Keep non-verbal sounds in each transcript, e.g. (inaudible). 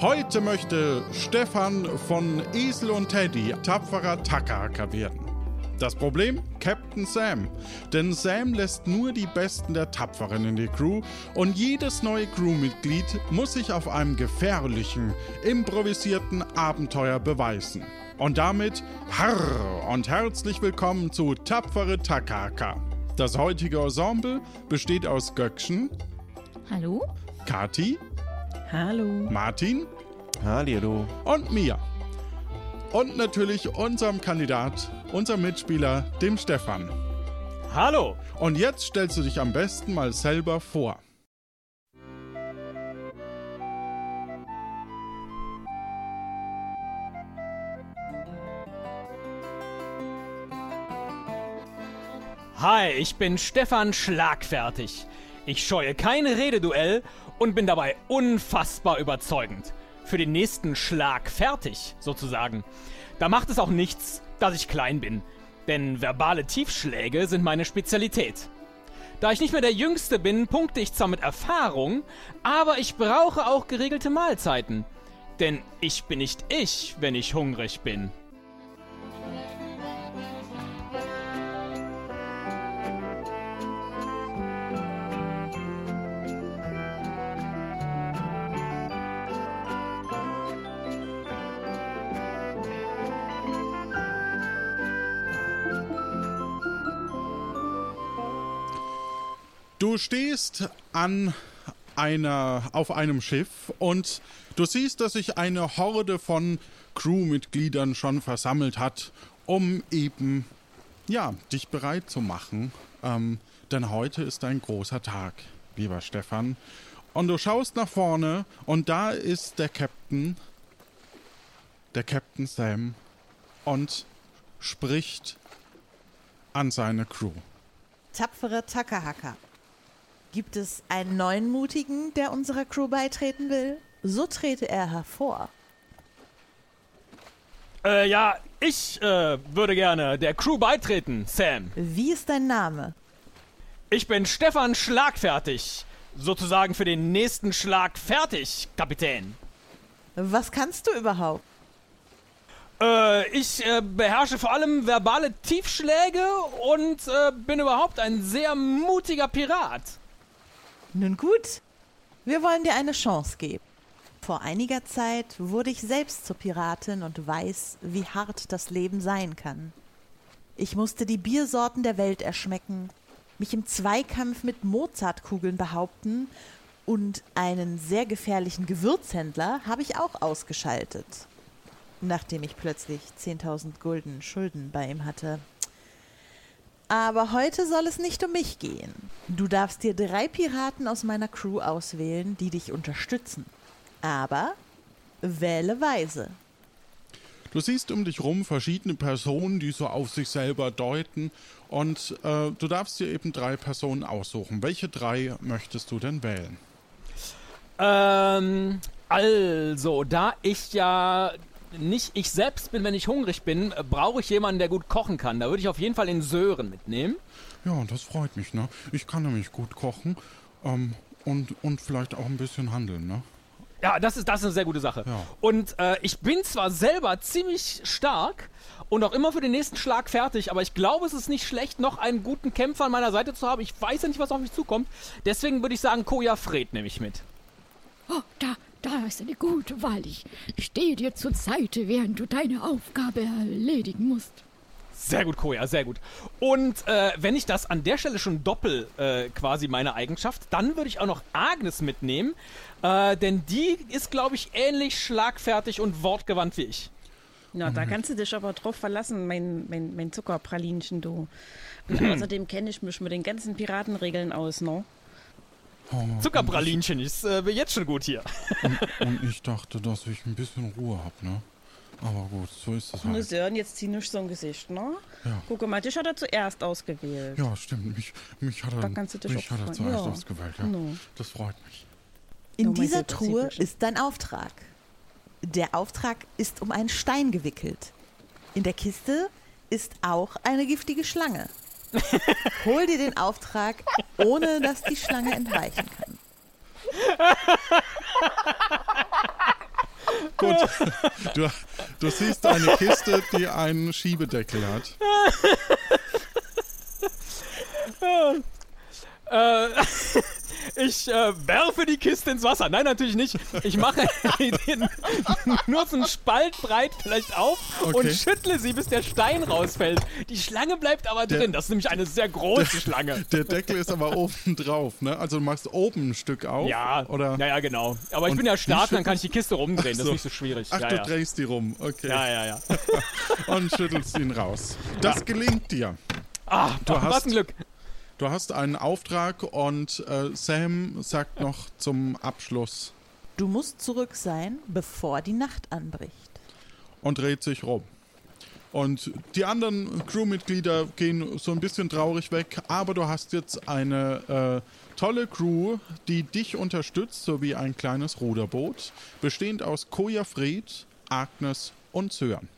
Heute möchte Stefan von Esel und Teddy tapferer Takahaka werden. Das Problem? Captain Sam. Denn Sam lässt nur die Besten der Tapferen in die Crew und jedes neue Crewmitglied muss sich auf einem gefährlichen, improvisierten Abenteuer beweisen. Und damit harr und herzlich willkommen zu Tapfere Takaka. Das heutige Ensemble besteht aus Göckchen, Hallo? Kati, Hallo. Martin Hallihallo. und mir. Und natürlich unserem Kandidat, unserem Mitspieler, dem Stefan. Hallo! Und jetzt stellst du dich am besten mal selber vor. Hi, ich bin Stefan Schlagfertig. Ich scheue kein Rededuell und bin dabei unfassbar überzeugend. Für den nächsten Schlag fertig, sozusagen. Da macht es auch nichts, dass ich klein bin. Denn verbale Tiefschläge sind meine Spezialität. Da ich nicht mehr der Jüngste bin, punkte ich zwar mit Erfahrung, aber ich brauche auch geregelte Mahlzeiten. Denn ich bin nicht ich, wenn ich hungrig bin. Du stehst an einer, auf einem Schiff und du siehst, dass sich eine Horde von Crewmitgliedern schon versammelt hat, um eben, ja, dich bereit zu machen. Ähm, denn heute ist ein großer Tag, lieber Stefan. Und du schaust nach vorne und da ist der Captain, der Captain Sam, und spricht an seine Crew. Tapfere Takahaka. Gibt es einen neuen Mutigen, der unserer Crew beitreten will? So trete er hervor. Äh, ja, ich äh, würde gerne der Crew beitreten, Sam. Wie ist dein Name? Ich bin Stefan Schlagfertig. Sozusagen für den nächsten Schlag fertig, Kapitän. Was kannst du überhaupt? Äh, ich äh, beherrsche vor allem verbale Tiefschläge und äh, bin überhaupt ein sehr mutiger Pirat. Nun gut, wir wollen dir eine Chance geben. Vor einiger Zeit wurde ich selbst zur Piratin und weiß, wie hart das Leben sein kann. Ich musste die Biersorten der Welt erschmecken, mich im Zweikampf mit Mozartkugeln behaupten und einen sehr gefährlichen Gewürzhändler habe ich auch ausgeschaltet. Nachdem ich plötzlich 10.000 Gulden Schulden bei ihm hatte. Aber heute soll es nicht um mich gehen. Du darfst dir drei Piraten aus meiner Crew auswählen, die dich unterstützen. Aber wähle weise. Du siehst um dich rum verschiedene Personen, die so auf sich selber deuten und äh, du darfst dir eben drei Personen aussuchen. Welche drei möchtest du denn wählen? Ähm, also, da ich ja nicht ich selbst bin, wenn ich hungrig bin, äh, brauche ich jemanden, der gut kochen kann. Da würde ich auf jeden Fall den Sören mitnehmen. Ja, das freut mich, ne? Ich kann nämlich gut kochen ähm, und, und vielleicht auch ein bisschen handeln, ne? Ja, das ist, das ist eine sehr gute Sache. Ja. Und äh, ich bin zwar selber ziemlich stark und auch immer für den nächsten Schlag fertig, aber ich glaube, es ist nicht schlecht, noch einen guten Kämpfer an meiner Seite zu haben. Ich weiß ja nicht, was auf mich zukommt. Deswegen würde ich sagen, Koja Fred nehme ich mit. Oh, da, da ist eine gute Wahl. Ich stehe dir zur Seite, während du deine Aufgabe erledigen musst. Sehr gut, Koja, sehr gut. Und äh, wenn ich das an der Stelle schon doppel äh, quasi meine Eigenschaft, dann würde ich auch noch Agnes mitnehmen, äh, denn die ist, glaube ich, ähnlich schlagfertig und wortgewandt wie ich. Na, da kannst du dich aber drauf verlassen, mein, mein, mein Zuckerpralinchen, du. Und außerdem kenne ich mich mit den ganzen Piratenregeln aus, ne? Oh, Zuckerpralinchen ist äh, jetzt schon gut hier. Und (laughs) ich dachte, dass ich ein bisschen Ruhe habe, ne? Aber gut, so ist es halt. Sören, jetzt zieh nicht so ein Gesicht, ne? Ja. Guck mal, dich hat er zuerst ausgewählt. Ja, stimmt. Mich, mich hat er, mich hat er zuerst Ja. ausgewählt, ja. No. Das freut mich. In mein dieser Truhe ist dein Auftrag. Der Auftrag ist um einen Stein gewickelt. In der Kiste ist auch eine giftige Schlange. (laughs) Hol dir den Auftrag, ohne dass die Schlange entweichen kann. Gut. Du, du siehst eine Kiste, die einen Schiebedeckel hat. Äh, ich äh, werfe die Kiste ins Wasser. Nein, natürlich nicht. Ich mache (laughs) den nur so einen Spalt breit vielleicht auf Okay. und schüttle sie, bis der Stein rausfällt. Die Schlange bleibt aber Der- drin. Das ist nämlich eine sehr große Schlange. Der Deckel ist aber oben drauf, ne? Also du machst oben ein Stück auf. Ja, Oder? ja, ja, genau. Aber ich bin ja stark, dann kann ich die Kiste rumdrehen. Das so. ist nicht so schwierig. Ach, ja, du ja. drehst die rum. Okay. ja, ja, ja. (laughs) Und schüttelst ihn raus. Das gelingt dir. Ah, Du hast- ein Glück. Du hast einen Auftrag und äh, Sam sagt noch zum Abschluss Du musst zurück sein, bevor die Nacht anbricht. und dreht sich rum. Und die anderen Crewmitglieder gehen so ein bisschen traurig weg, aber du hast jetzt eine äh, tolle Crew, die dich unterstützt, sowie ein kleines Ruderboot, bestehend aus Koja Fried, Agnes und Sören.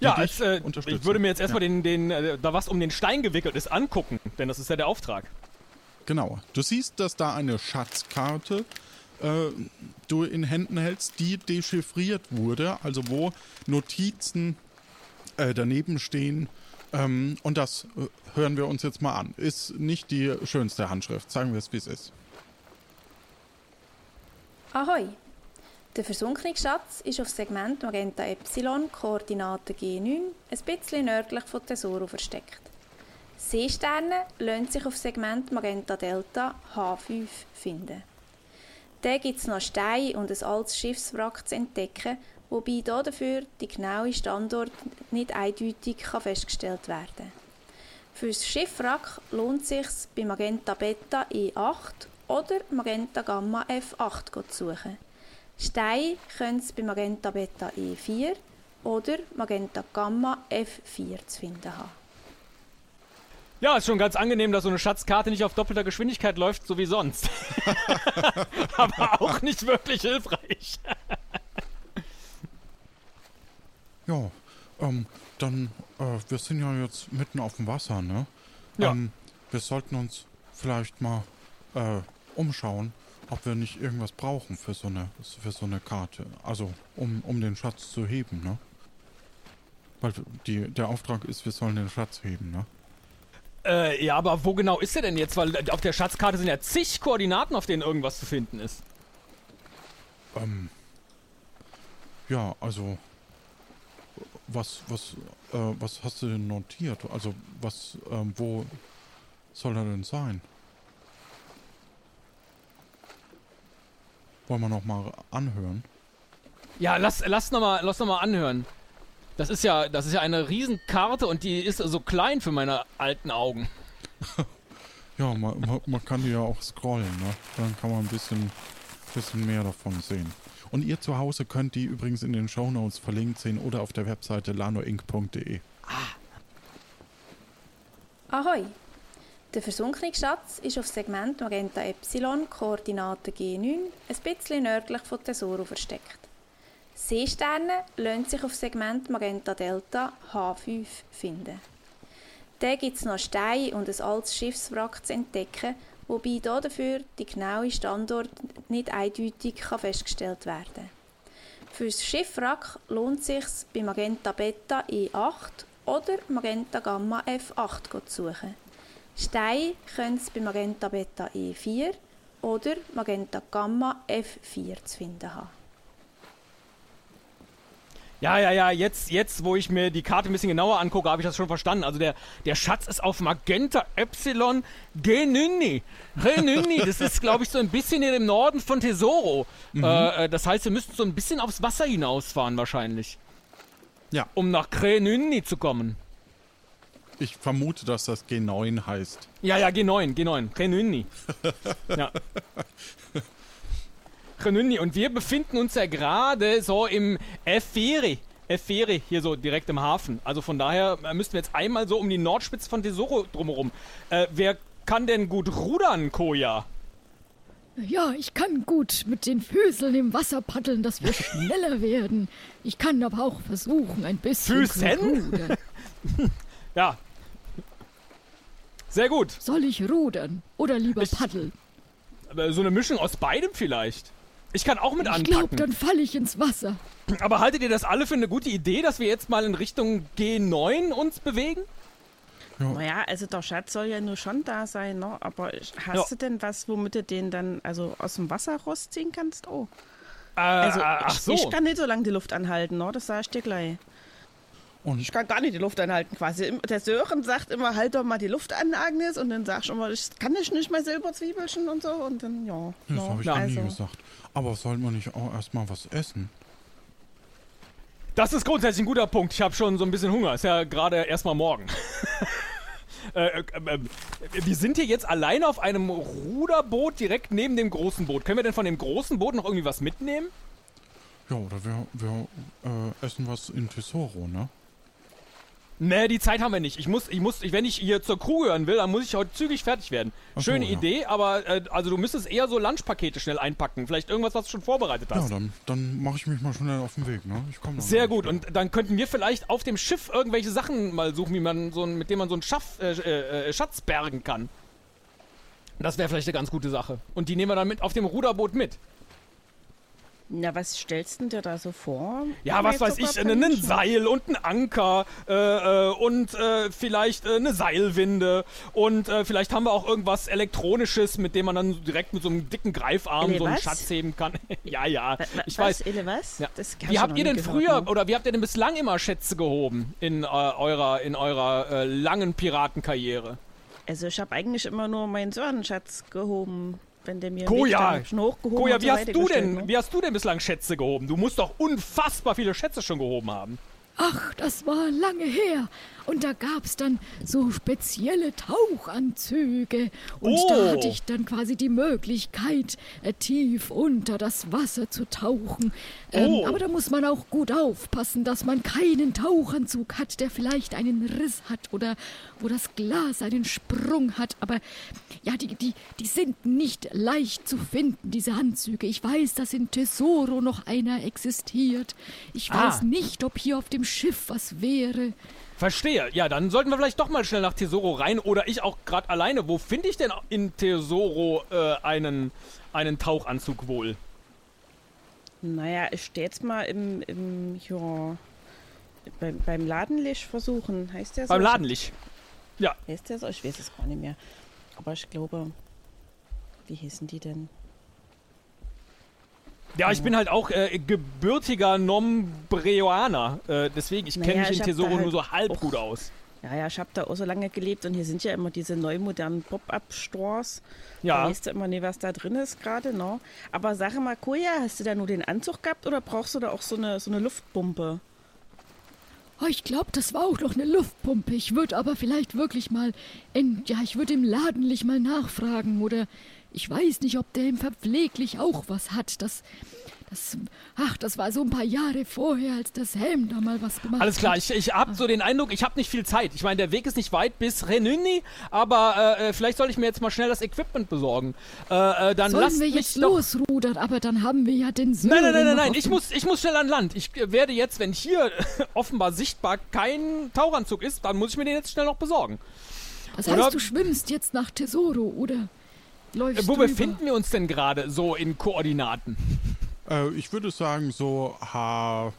Ja, als, äh, ich würde mir jetzt erstmal Ja. den, den, äh, da was um den Stein gewickelt ist, angucken, denn das ist ja der Auftrag. Genau. Du siehst, dass da eine Schatzkarte äh, du in Händen hältst, die dechiffriert wurde, also wo Notizen äh, daneben stehen. Ähm, und das äh, hören wir uns jetzt mal an. Ist nicht die schönste Handschrift, sagen wir es, wie es ist. Ahoi! Der versunkene Schatz ist auf Segment Magenta Epsilon, Koordinate G9, ein bisschen nördlich von Tesoro versteckt. Seesterne lassen sich auf Segment Magenta Delta H5 finden. Dann gibt es noch Steine und ein altes Schiffswrack zu entdecken, wobei hier dafür die genaue Standort nicht eindeutig kann festgestellt werden Für das Schiffwrack lohnt es sich bei Magenta Beta E8 oder Magenta Gamma F8 zu suchen. Steine können Sie bei Magenta Beta E4 oder Magenta Gamma F4 zu finden haben. Ja, ist schon ganz angenehm, dass so eine Schatzkarte nicht auf doppelter Geschwindigkeit läuft, so wie sonst. (laughs) Aber auch nicht wirklich hilfreich. (laughs) Ja, ähm, dann, äh, wir sind ja jetzt mitten auf dem Wasser, ne? Ja. Ähm, wir sollten uns vielleicht mal äh, umschauen, ob wir nicht irgendwas brauchen für so eine, für so eine Karte. Also, um, um den Schatz zu heben, ne? Weil die, der Auftrag ist, wir sollen den Schatz heben, ne? Äh, ja, aber wo genau ist er denn jetzt? Weil auf der Schatzkarte sind ja zig Koordinaten, auf denen irgendwas zu finden ist. Ähm, ja, also, was, was, äh, was hast du denn notiert? Also, was, ähm, wo soll er denn sein? Wollen wir noch mal anhören? Ja, lass, lass nochmal lass noch mal anhören. Das ist ja, das ist ja eine Riesenkarte und die ist so klein für meine alten Augen. (laughs) Ja, man, man, man kann die ja auch scrollen, ne? Dann kann man ein bisschen, bisschen mehr davon sehen. Und ihr zu Hause könnt die übrigens in den Shownotes verlinkt sehen oder auf der Webseite lanoinc.de. Ahoi! Der versunkene Schatz ist auf Segment Magenta Epsilon, Koordinate G9, ein bisschen nördlich von Tesoro versteckt. Seesterne lassen sich auf Segment Magenta Delta H5 finden. Dann gibt es noch Steine und ein altes Schiffswrack zu entdecken, wobei hier dafür die genaue Standort nicht eindeutig kann festgestellt werden Für das Schiffwrack lohnt es sich bei Magenta Beta E8 oder Magenta Gamma F8 zu suchen. Steine können Sie bei Magenta Beta E4 oder Magenta Gamma F4 zu finden haben. Ja, ja, ja, jetzt, jetzt, wo ich mir die Karte ein bisschen genauer angucke, habe ich das schon verstanden. Also der, der Schatz ist auf Magenta Epsilon Genynni. Genynni, das ist, glaube ich, so ein bisschen in dem Norden von Tesoro. Äh, äh, das heißt, wir müssten so ein bisschen aufs Wasser hinausfahren wahrscheinlich. Ja. Um nach Genynni zu kommen. Ich vermute, dass das G9 heißt. Ja, ja, G9, G9, Genynni. ja. Genynni. Und wir befinden uns ja gerade so im F4. F4, hier so direkt im Hafen. Also von daher äh, müssten wir jetzt einmal so um die Nordspitze von Tesoro drumherum. Äh, wer kann denn gut rudern, Koja? Ja, ich kann gut mit den Füßeln im Wasser paddeln, dass wir (laughs) schneller werden. Ich kann aber auch versuchen, ein bisschen zu Füßen? rudern. (laughs) Ja. Sehr gut. Soll ich rudern oder lieber Ich- paddeln? Aber so eine Mischung aus beidem vielleicht. Ich kann auch mit Ich glaube, anpacken. dann falle ich ins Wasser. Aber haltet ihr das alle für eine gute Idee, dass wir jetzt mal in Richtung G9 uns bewegen? Naja, also der Schatz soll ja nur schon da sein, ne? Aber hast Ja. du denn was, womit du den dann also aus dem Wasser rausziehen kannst? Oh. Äh, Also ach ich, so. ich kann nicht so lange die Luft anhalten, ne? Das sag ich dir gleich. Und Ich kann gar nicht die Luft anhalten quasi. Im- Der Sören sagt immer, halt doch mal die Luft an, Agnes. Und dann sagst du immer, ich kann ich nicht mehr Silberzwiebelchen und so. Und dann, ja. das no, habe ich Ja, noch nie also. gesagt. Aber sollten wir nicht auch erstmal was essen? Das ist grundsätzlich ein guter Punkt. Ich habe schon so ein bisschen Hunger. Ist ja gerade erstmal morgen. (laughs) äh, äh, äh, wir sind hier jetzt alleine auf einem Ruderboot direkt neben dem großen Boot. Können wir denn von dem großen Boot noch irgendwie was mitnehmen? Ja, oder wir, wir äh, essen was in Tesoro, ne? Nee, die Zeit haben wir nicht. Ich muss, ich muss, wenn ich hier zur Crew gehören will, dann muss ich heute zügig fertig werden. So, Schöne ja. Idee, aber äh, also du müsstest eher so Lunchpakete schnell einpacken. Vielleicht irgendwas, was du schon vorbereitet Ja, hast. dann, dann mache ich mich mal schnell auf den Weg, ne? Ich komme Sehr gut. Und dann könnten wir vielleicht auf dem Schiff irgendwelche Sachen mal suchen, wie man so, ein- mit denen man so einen Schaff, äh, äh, äh, Schatz bergen kann. Das wäre vielleicht eine ganz gute Sache. Und die nehmen wir dann mit auf dem Ruderboot mit. Na, was stellst du denn dir da so vor? Ja, was weiß ich, ein Menschen? Seil und ein Anker äh, äh, und äh, vielleicht äh, eine Seilwinde und äh, vielleicht haben wir auch irgendwas Elektronisches, mit dem man dann direkt mit so einem dicken Greifarm Ele, so einen was? Schatz heben kann. (laughs) ja, ja, ich was, weiß. Ele, was? Ja. Wie habt ihr denn gehört, früher ne? oder wie habt ihr denn bislang immer Schätze gehoben in äh, eurer in eurer äh, langen Piratenkarriere? Also ich habe eigentlich immer nur meinen Sörenschatz gehoben, wenn der mir Koja! Weg schon hochgehoben Koja, und wie so hast du denn, ne? wie hast du denn bislang Schätze gehoben? Du musst doch unfassbar viele Schätze schon gehoben haben. Ach, das war lange her. Und da gab's dann so spezielle Tauchanzüge. Und Oh. da hatte ich dann quasi die Möglichkeit, äh, tief unter das Wasser zu tauchen. Ähm, Oh. Aber da muss man auch gut aufpassen, dass man keinen Tauchanzug hat, der vielleicht einen Riss hat oder wo das Glas einen Sprung hat. Aber ja, die, die, die sind nicht leicht zu finden, diese Anzüge. Ich weiß, dass in Tesoro noch einer existiert. Ich Ah. weiß nicht, ob hier auf dem Schiff was wäre. Verstehe. Ja, dann sollten wir vielleicht doch mal schnell nach Tesoro rein oder ich auch gerade alleine. Wo finde ich denn in Tesoro äh, einen, einen Tauchanzug wohl? Naja, ich stehe jetzt mal im, im ja, beim, beim Ladenlicht versuchen. Heißt der so? Beim Ladenlich. Heißt der so? Ich weiß es gar nicht mehr. Aber ich glaube, wie hießen die denn? Ja, ich bin halt auch äh, gebürtiger Nombreoaner. Äh, deswegen, ich kenne Naja, mich ich in Tesoro da halt nur so halb auch- gut aus. Ja, ja, ich habe da auch so lange gelebt und hier sind ja immer diese neu modernen Pop-Up-Stores. Da Ja. weißt du immer nie, was da drin ist gerade, ne? Aber sag mal, Koja, hast du da nur den Anzug gehabt oder brauchst du da auch so eine, so eine Luftpumpe? Oh, ich glaube, das war auch noch eine Luftpumpe. Ich würde aber vielleicht wirklich mal, in, ja, ich würde im Ladenlich mal nachfragen oder ich weiß nicht, ob der im Verpfleglich auch was hat. Das, das, ach, das war so ein paar Jahre vorher, als der Sam da mal was gemacht Alles klar, hat. ich, ich habe so den Eindruck, ich habe nicht viel Zeit. Ich meine, der Weg ist nicht weit bis Renuni, aber äh, äh, vielleicht soll ich mir jetzt mal schnell das Equipment besorgen. Äh, äh, dann Sollen wir jetzt losrudern, aber dann haben wir ja den Sören Nein, nein, nein, nein, nein. Ich muss, ich muss schnell an Land. Ich äh, werde jetzt, wenn hier (laughs) offenbar sichtbar kein Tauchanzug ist, dann muss ich mir den jetzt schnell noch besorgen. Das oder- heißt, du schwimmst jetzt nach Tesoro, oder? Läufst Äh, Wo befinden wir uns denn gerade so in Koordinaten? Äh, ich würde sagen so H9.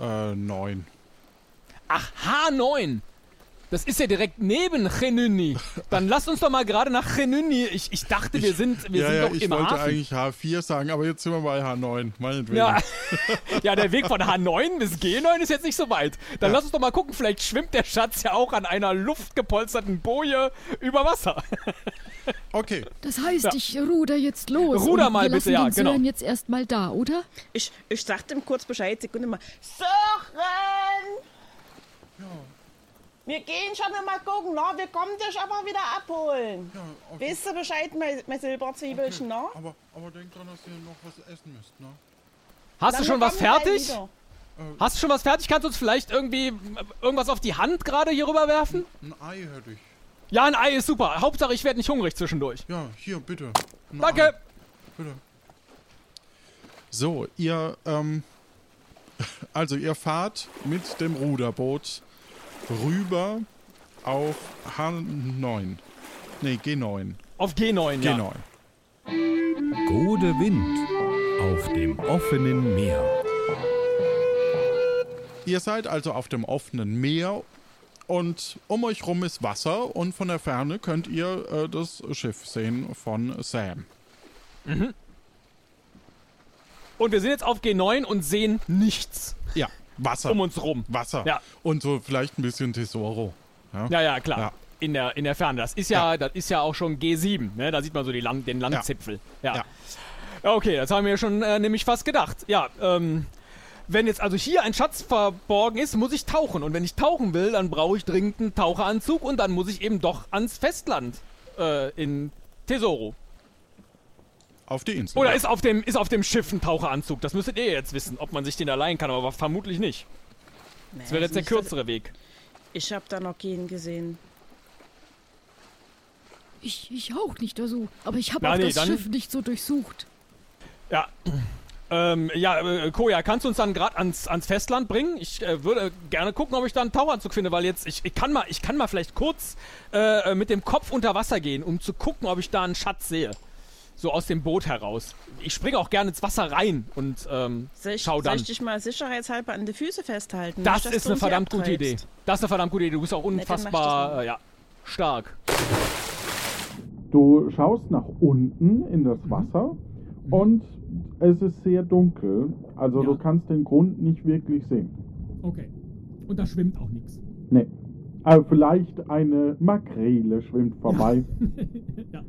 Äh, neun. Ach, H9. Das ist ja direkt neben Chenuni. Dann lass uns doch mal gerade nach Chenuni. Ich, ich dachte, wir sind, wir ja, sind ja, doch ich im wollte Hafen. eigentlich H4 sagen, aber jetzt sind wir bei H9. Meinetwegen. Ja. (laughs) (laughs) ja, der Weg von H9 bis G9 ist jetzt nicht so weit. Dann Ja. lass uns doch mal gucken, vielleicht schwimmt der Schatz ja auch an einer luftgepolsterten Boje über Wasser. (laughs) Okay. Das heißt, Ja. ich ruder jetzt los. Ruder mal wir bitte, ja, den genau. Sören jetzt erstmal da, oder? Ich, ich sagte ihm kurz Bescheid, Sekunde mal. Sören! Wir gehen schon mal gucken, na? Wir kommen dich aber wieder abholen. Ja, okay. Weißt du Bescheid, mein, mein Silberzwiebelchen, na? Aber, aber denk dran, dass ihr noch was essen müsst, ne? Hast du Dann schon was wir fertig? wieder. Hast du schon was fertig? Kannst du uns vielleicht irgendwie äh, irgendwas auf die Hand gerade hier rüberwerfen? Ein Ei hätte ich. Ja, ein Ei ist super. Hauptsache, ich werde nicht hungrig zwischendurch. Ja, hier, bitte. Ein Danke. Ei. Bitte. So, ihr, ähm, (laughs) also ihr fahrt mit dem Ruderboot rüber auf H9. Nee, G9. Auf G9, ja. G9. Gode Wind. Auf dem offenen Meer. Ihr seid also auf dem offenen Meer und um euch rum ist Wasser und von der Ferne könnt ihr äh, das Schiff sehen von Sam. Und wir sind jetzt auf G9 und sehen nichts Ja, Wasser. um uns rum. Wasser. Ja. Und so vielleicht ein bisschen Tesoro. Ja, Ja, ja, klar. Ja. In, der, in der Ferne. Das ist ja, Ja. das ist ja auch schon G7, ne? Da sieht man so die Land, den Landzipfel. Ja. Ja. ja. Okay, das haben wir schon äh, nämlich fast gedacht. Ja, ähm, wenn jetzt also hier ein Schatz verborgen ist, muss ich tauchen. Und wenn ich tauchen will, dann brauche ich dringend einen Taucheranzug und dann muss ich eben doch ans Festland äh, in Tesoro. Auf die Insel. Oder ist auf, dem, ist auf dem Schiff ein Taucheranzug? Das müsstet ihr jetzt wissen, ob man sich den da leihen kann, aber vermutlich nicht. Das wäre jetzt der kürzere Weg. Ich habe da noch keinen gesehen. Ich, ich auch nicht so. Aber ich habe auch nee, das Schiff nicht so durchsucht. Ja. Ähm, ja, äh, Koja, kannst du uns dann gerade ans, ans Festland bringen? Ich äh, würde gerne gucken, ob ich da einen Tauchanzug finde, weil jetzt, ich, ich, kann, mal, ich kann mal vielleicht kurz äh, mit dem Kopf unter Wasser gehen, um zu gucken, ob ich da einen Schatz sehe. So aus dem Boot heraus. Ich springe auch gerne ins Wasser rein und ähm, Soll ich, schau soll dann. ich dich mal sicherheitshalber an die Füße festhalten? Das nicht, ist eine verdammt gute Idee. Das ist eine verdammt gute Idee. Du bist auch unfassbar, mal. äh, ja, stark. Du schaust nach unten in das Wasser und es ist sehr dunkel. Also Ja. du kannst den Grund nicht wirklich sehen. Okay. Und da schwimmt auch nichts. Nee. Aber vielleicht eine Makrele schwimmt vorbei. (laughs) Ja.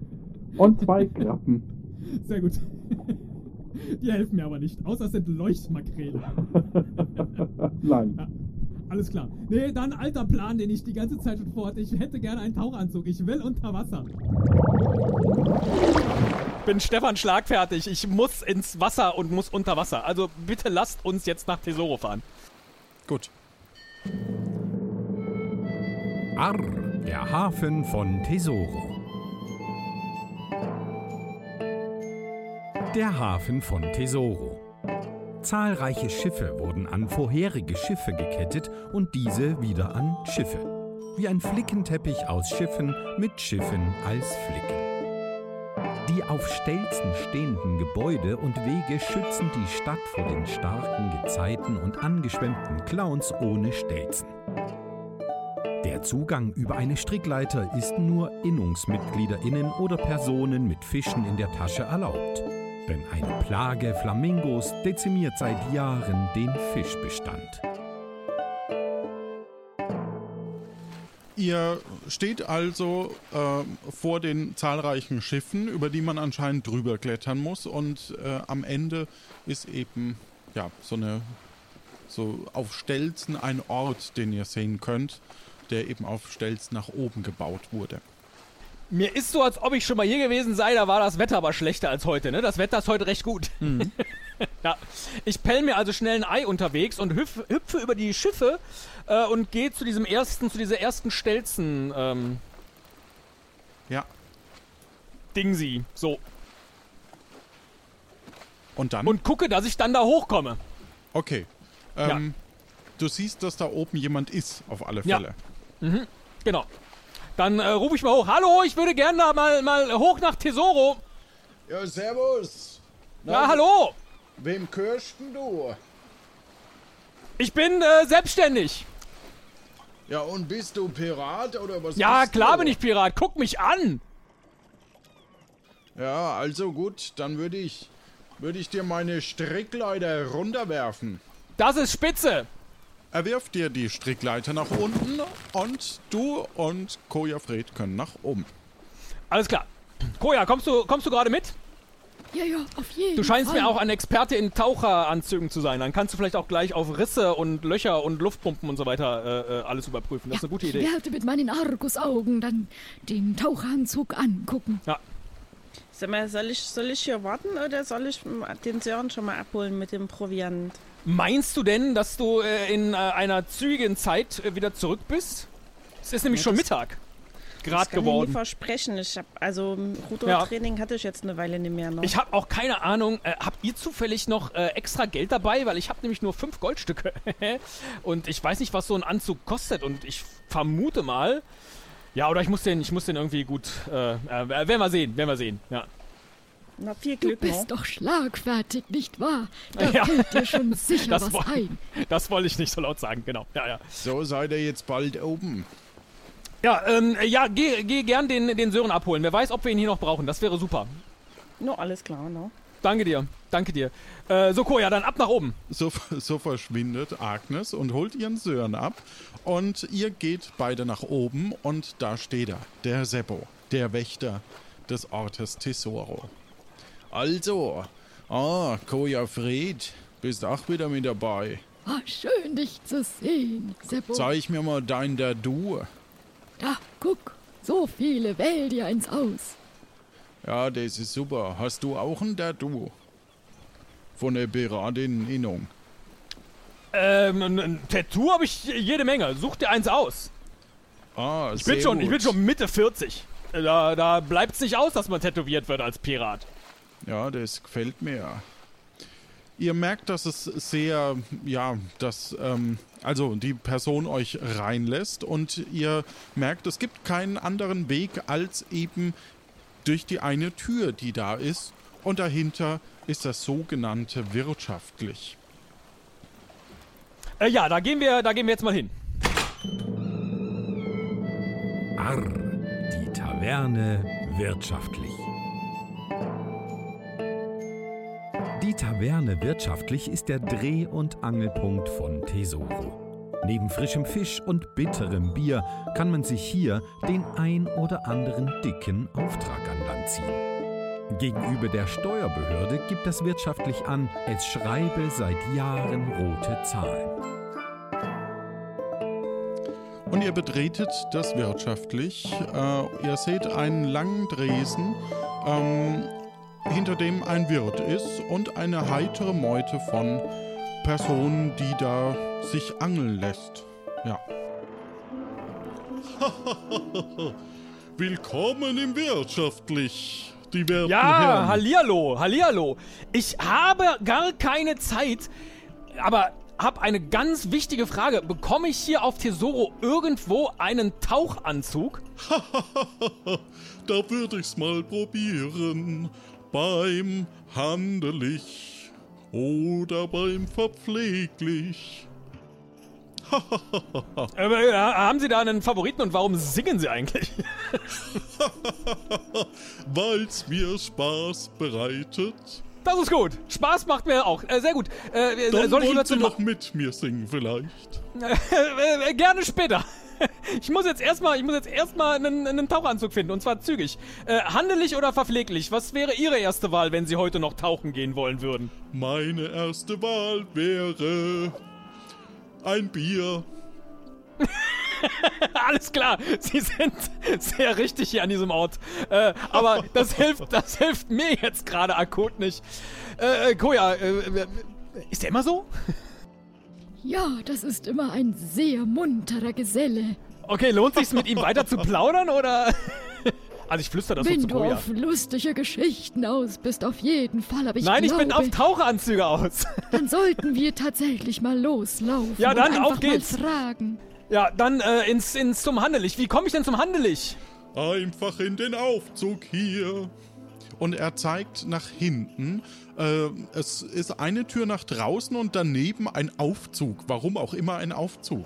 Und zwei Krabben. (laughs) Sehr gut. Die helfen mir aber nicht, außer es sind Leuchtmakrele. (laughs) Nein. Alles klar. Nee, dann alter Plan, den ich die ganze Zeit schon vorhatte. Ich hätte gerne einen Tauchanzug. Ich will unter Wasser. Bin Stefan schlagfertig. Ich muss ins Wasser und muss unter Wasser. Also bitte lasst uns jetzt nach Tesoro fahren. Gut. Arr, der Hafen von Tesoro. Der Hafen von Tesoro. Zahlreiche Schiffe wurden an vorherige Schiffe gekettet und diese wieder an Schiffe. Wie ein Flickenteppich aus Schiffen mit Schiffen als Flicken. Die auf Stelzen stehenden Gebäude und Wege schützen die Stadt vor den starken Gezeiten und angeschwemmten Clowns ohne Stelzen. Der Zugang über eine Strickleiter ist nur InnungsmitgliederInnen oder Personen mit Fischen in der Tasche erlaubt. Denn eine Plage Flamingos dezimiert seit Jahren den Fischbestand. Ihr steht also ähm, vor den zahlreichen Schiffen, über die man anscheinend drüber klettern muss. Und äh, am Ende ist eben ja so eine so auf Stelzen ein Ort, den ihr sehen könnt, der eben auf Stelzen nach oben gebaut wurde. Mir ist so, als ob ich schon mal hier gewesen sei, da war das Wetter aber schlechter als heute, ne? Das Wetter ist heute recht gut. (laughs) (laughs) ja. Ich pell mir also schnell ein Ei unterwegs und hüpf, hüpfe über die Schiffe äh, und gehe zu diesem ersten, zu dieser ersten Stelzen, ähm, Ja. Dingsi. So. Und dann? Und gucke, dass ich dann da hochkomme. okay. Ähm, Du siehst, dass da oben jemand ist, auf alle Ja. Fälle. Genau. Dann äh, rufe ich mal hoch. Hallo, ich würde gerne da mal, mal hoch nach Tesoro. Ja, servus. Ja, hallo. Wem denn du? Ich bin äh, selbstständig. Ja, und bist du Pirat oder was Ja, klar du? bin ich Pirat. Guck mich an. Ja, also gut, dann würde ich, würde ich dir meine Strickleiter runterwerfen. Das ist spitze. Er wirft dir die Strickleiter nach unten und du und Koja Fred können nach oben. Alles klar. Koja, kommst du, kommst du gerade mit? Ja, ja, auf jeden Du scheinst Fall. mir auch ein Experte in Taucheranzügen zu sein. Dann kannst du vielleicht auch gleich auf Risse und Löcher und Luftpumpen und so weiter äh, äh, alles überprüfen. Das ist eine gute Idee. Ich werde mit meinen Argusaugen dann den Taucheranzug angucken. Sag mal, soll ich, soll ich hier warten oder soll ich den Sören schon mal abholen mit dem Proviant? Meinst du denn, dass du äh, in äh, einer zügigen Zeit äh, wieder zurück bist? Es ist nämlich Ja, schon das- Mittag. Das Gerade kann ich nie geworden. versprechen. Ich hab, also Rudertraining hatte ich jetzt eine Weile nicht mehr noch. Ich habe auch keine Ahnung. Äh, habt ihr zufällig noch äh, extra Geld dabei? Weil ich habe nämlich nur fünf Goldstücke. (laughs) und ich weiß nicht, was so ein Anzug kostet. Und ich vermute mal. Ja, oder ich muss den, ich muss den irgendwie gut. Äh, äh, werden wir sehen, werden wir sehen. Ja. Na, viel Du Glück noch. bist doch schlagfertig, nicht wahr? Da (laughs) Ja. fällt dir schon sicher Das was ein. (laughs) Das wollte ich nicht so laut sagen, genau. Ja, ja. So seid ihr jetzt bald oben. Ja, ähm, ja, geh, geh gern den, den Sören abholen. Wer weiß, ob wir ihn hier noch brauchen. Das wäre super. No, alles klar, no. Danke dir. Danke dir. Äh, so, Koja, dann ab nach oben. So, (laughs) so verschwindet Agnes und holt ihren Sören ab. Und ihr geht beide nach oben und da steht er, der Seppo, der Wächter des Ortes Tesoro. Also, ah, Koja Fred, bist auch wieder mit dabei. Ah, schön, dich zu sehen, Seppo. Zeig mir mal dein Dadu. Da, guck, so viele, wähl dir eins aus. Ja, das ist super. Hast du auch ein Dadu? Von der Piratin Innung. Ähm, ein, ein Tattoo habe ich jede Menge. Such dir eins aus. Ah, Ich bin, schon, ich bin schon Mitte 40. Da, da bleibt's nicht aus, dass man tätowiert wird als Pirat. Ja, das gefällt mir. Ihr merkt, dass es sehr, ja, dass, ähm, also die Person euch reinlässt und ihr merkt, es gibt keinen anderen Weg als eben durch die eine Tür, die da ist. Und dahinter ist das sogenannte wirtschaftlich. Äh, ja, da gehen wir, da gehen wir jetzt mal hin. Arr, die Taverne wirtschaftlich. Die Taverne wirtschaftlich ist der Dreh- und Angelpunkt von Tesoro. Neben frischem Fisch und bitterem Bier kann man sich hier den ein oder anderen dicken Auftrag an Land ziehen. Gegenüber der Steuerbehörde gibt das wirtschaftlich an, es schreibe seit Jahren rote Zahlen. Und ihr betretet das wirtschaftlich. Äh, ihr seht einen langen Dresen, ähm, hinter dem ein Wirt ist und eine heitere Meute von Personen, die da sich angeln lässt. Ja. (laughs) Willkommen im Wirtschaftlich. Die werten Ja, Herren. hallihallo, hallihallo. Ich habe gar keine Zeit, aber habe eine ganz wichtige Frage. Bekomme ich hier auf Tesoro irgendwo einen Tauchanzug? (laughs) Da würde ich's mal probieren. Beim Handelig oder beim Verpfleglich. (laughs) Äh, haben Sie da einen Favoriten und warum singen Sie eigentlich? (laughs) Weil's mir Spaß bereitet. Das ist gut. Spaß macht mir auch. Äh, sehr gut. Äh, Dann soll ich zu ihr noch mit mir singen vielleicht. (laughs) äh, gerne später. (laughs) Ich muss jetzt erstmal, ich muss jetzt erstmal einen, einen Tauchanzug finden und zwar zügig. Äh, handelig oder verpfleglich? Was wäre Ihre erste Wahl, wenn Sie heute noch tauchen gehen wollen würden? Meine erste Wahl wäre ein Bier. (laughs) Alles klar, Sie sind sehr richtig hier an diesem Ort. Äh, aber (laughs) das hilft, das hilft mir jetzt gerade akut nicht. Äh, äh, Koja, äh, äh, ist der immer so? Ja, das ist immer ein sehr munterer Geselle. Okay, lohnt sich's mit ihm weiter zu plaudern oder? (laughs) Also ich flüster das so Wenn zu du Koja. auf lustige Geschichten aus bist, auf jeden Fall. Aber ich Nein, ich glaube, bin auf Taucheranzüge aus. (laughs) dann sollten wir tatsächlich mal loslaufen. Ja, dann, und auf geht's. Mal fragen. Ja, dann äh, ins, ins zum Handelich. Wie komme ich denn zum Handelich? Einfach in den Aufzug hier. Und er zeigt nach hinten. Äh, es ist eine Tür nach draußen und daneben ein Aufzug. Warum auch immer ein Aufzug.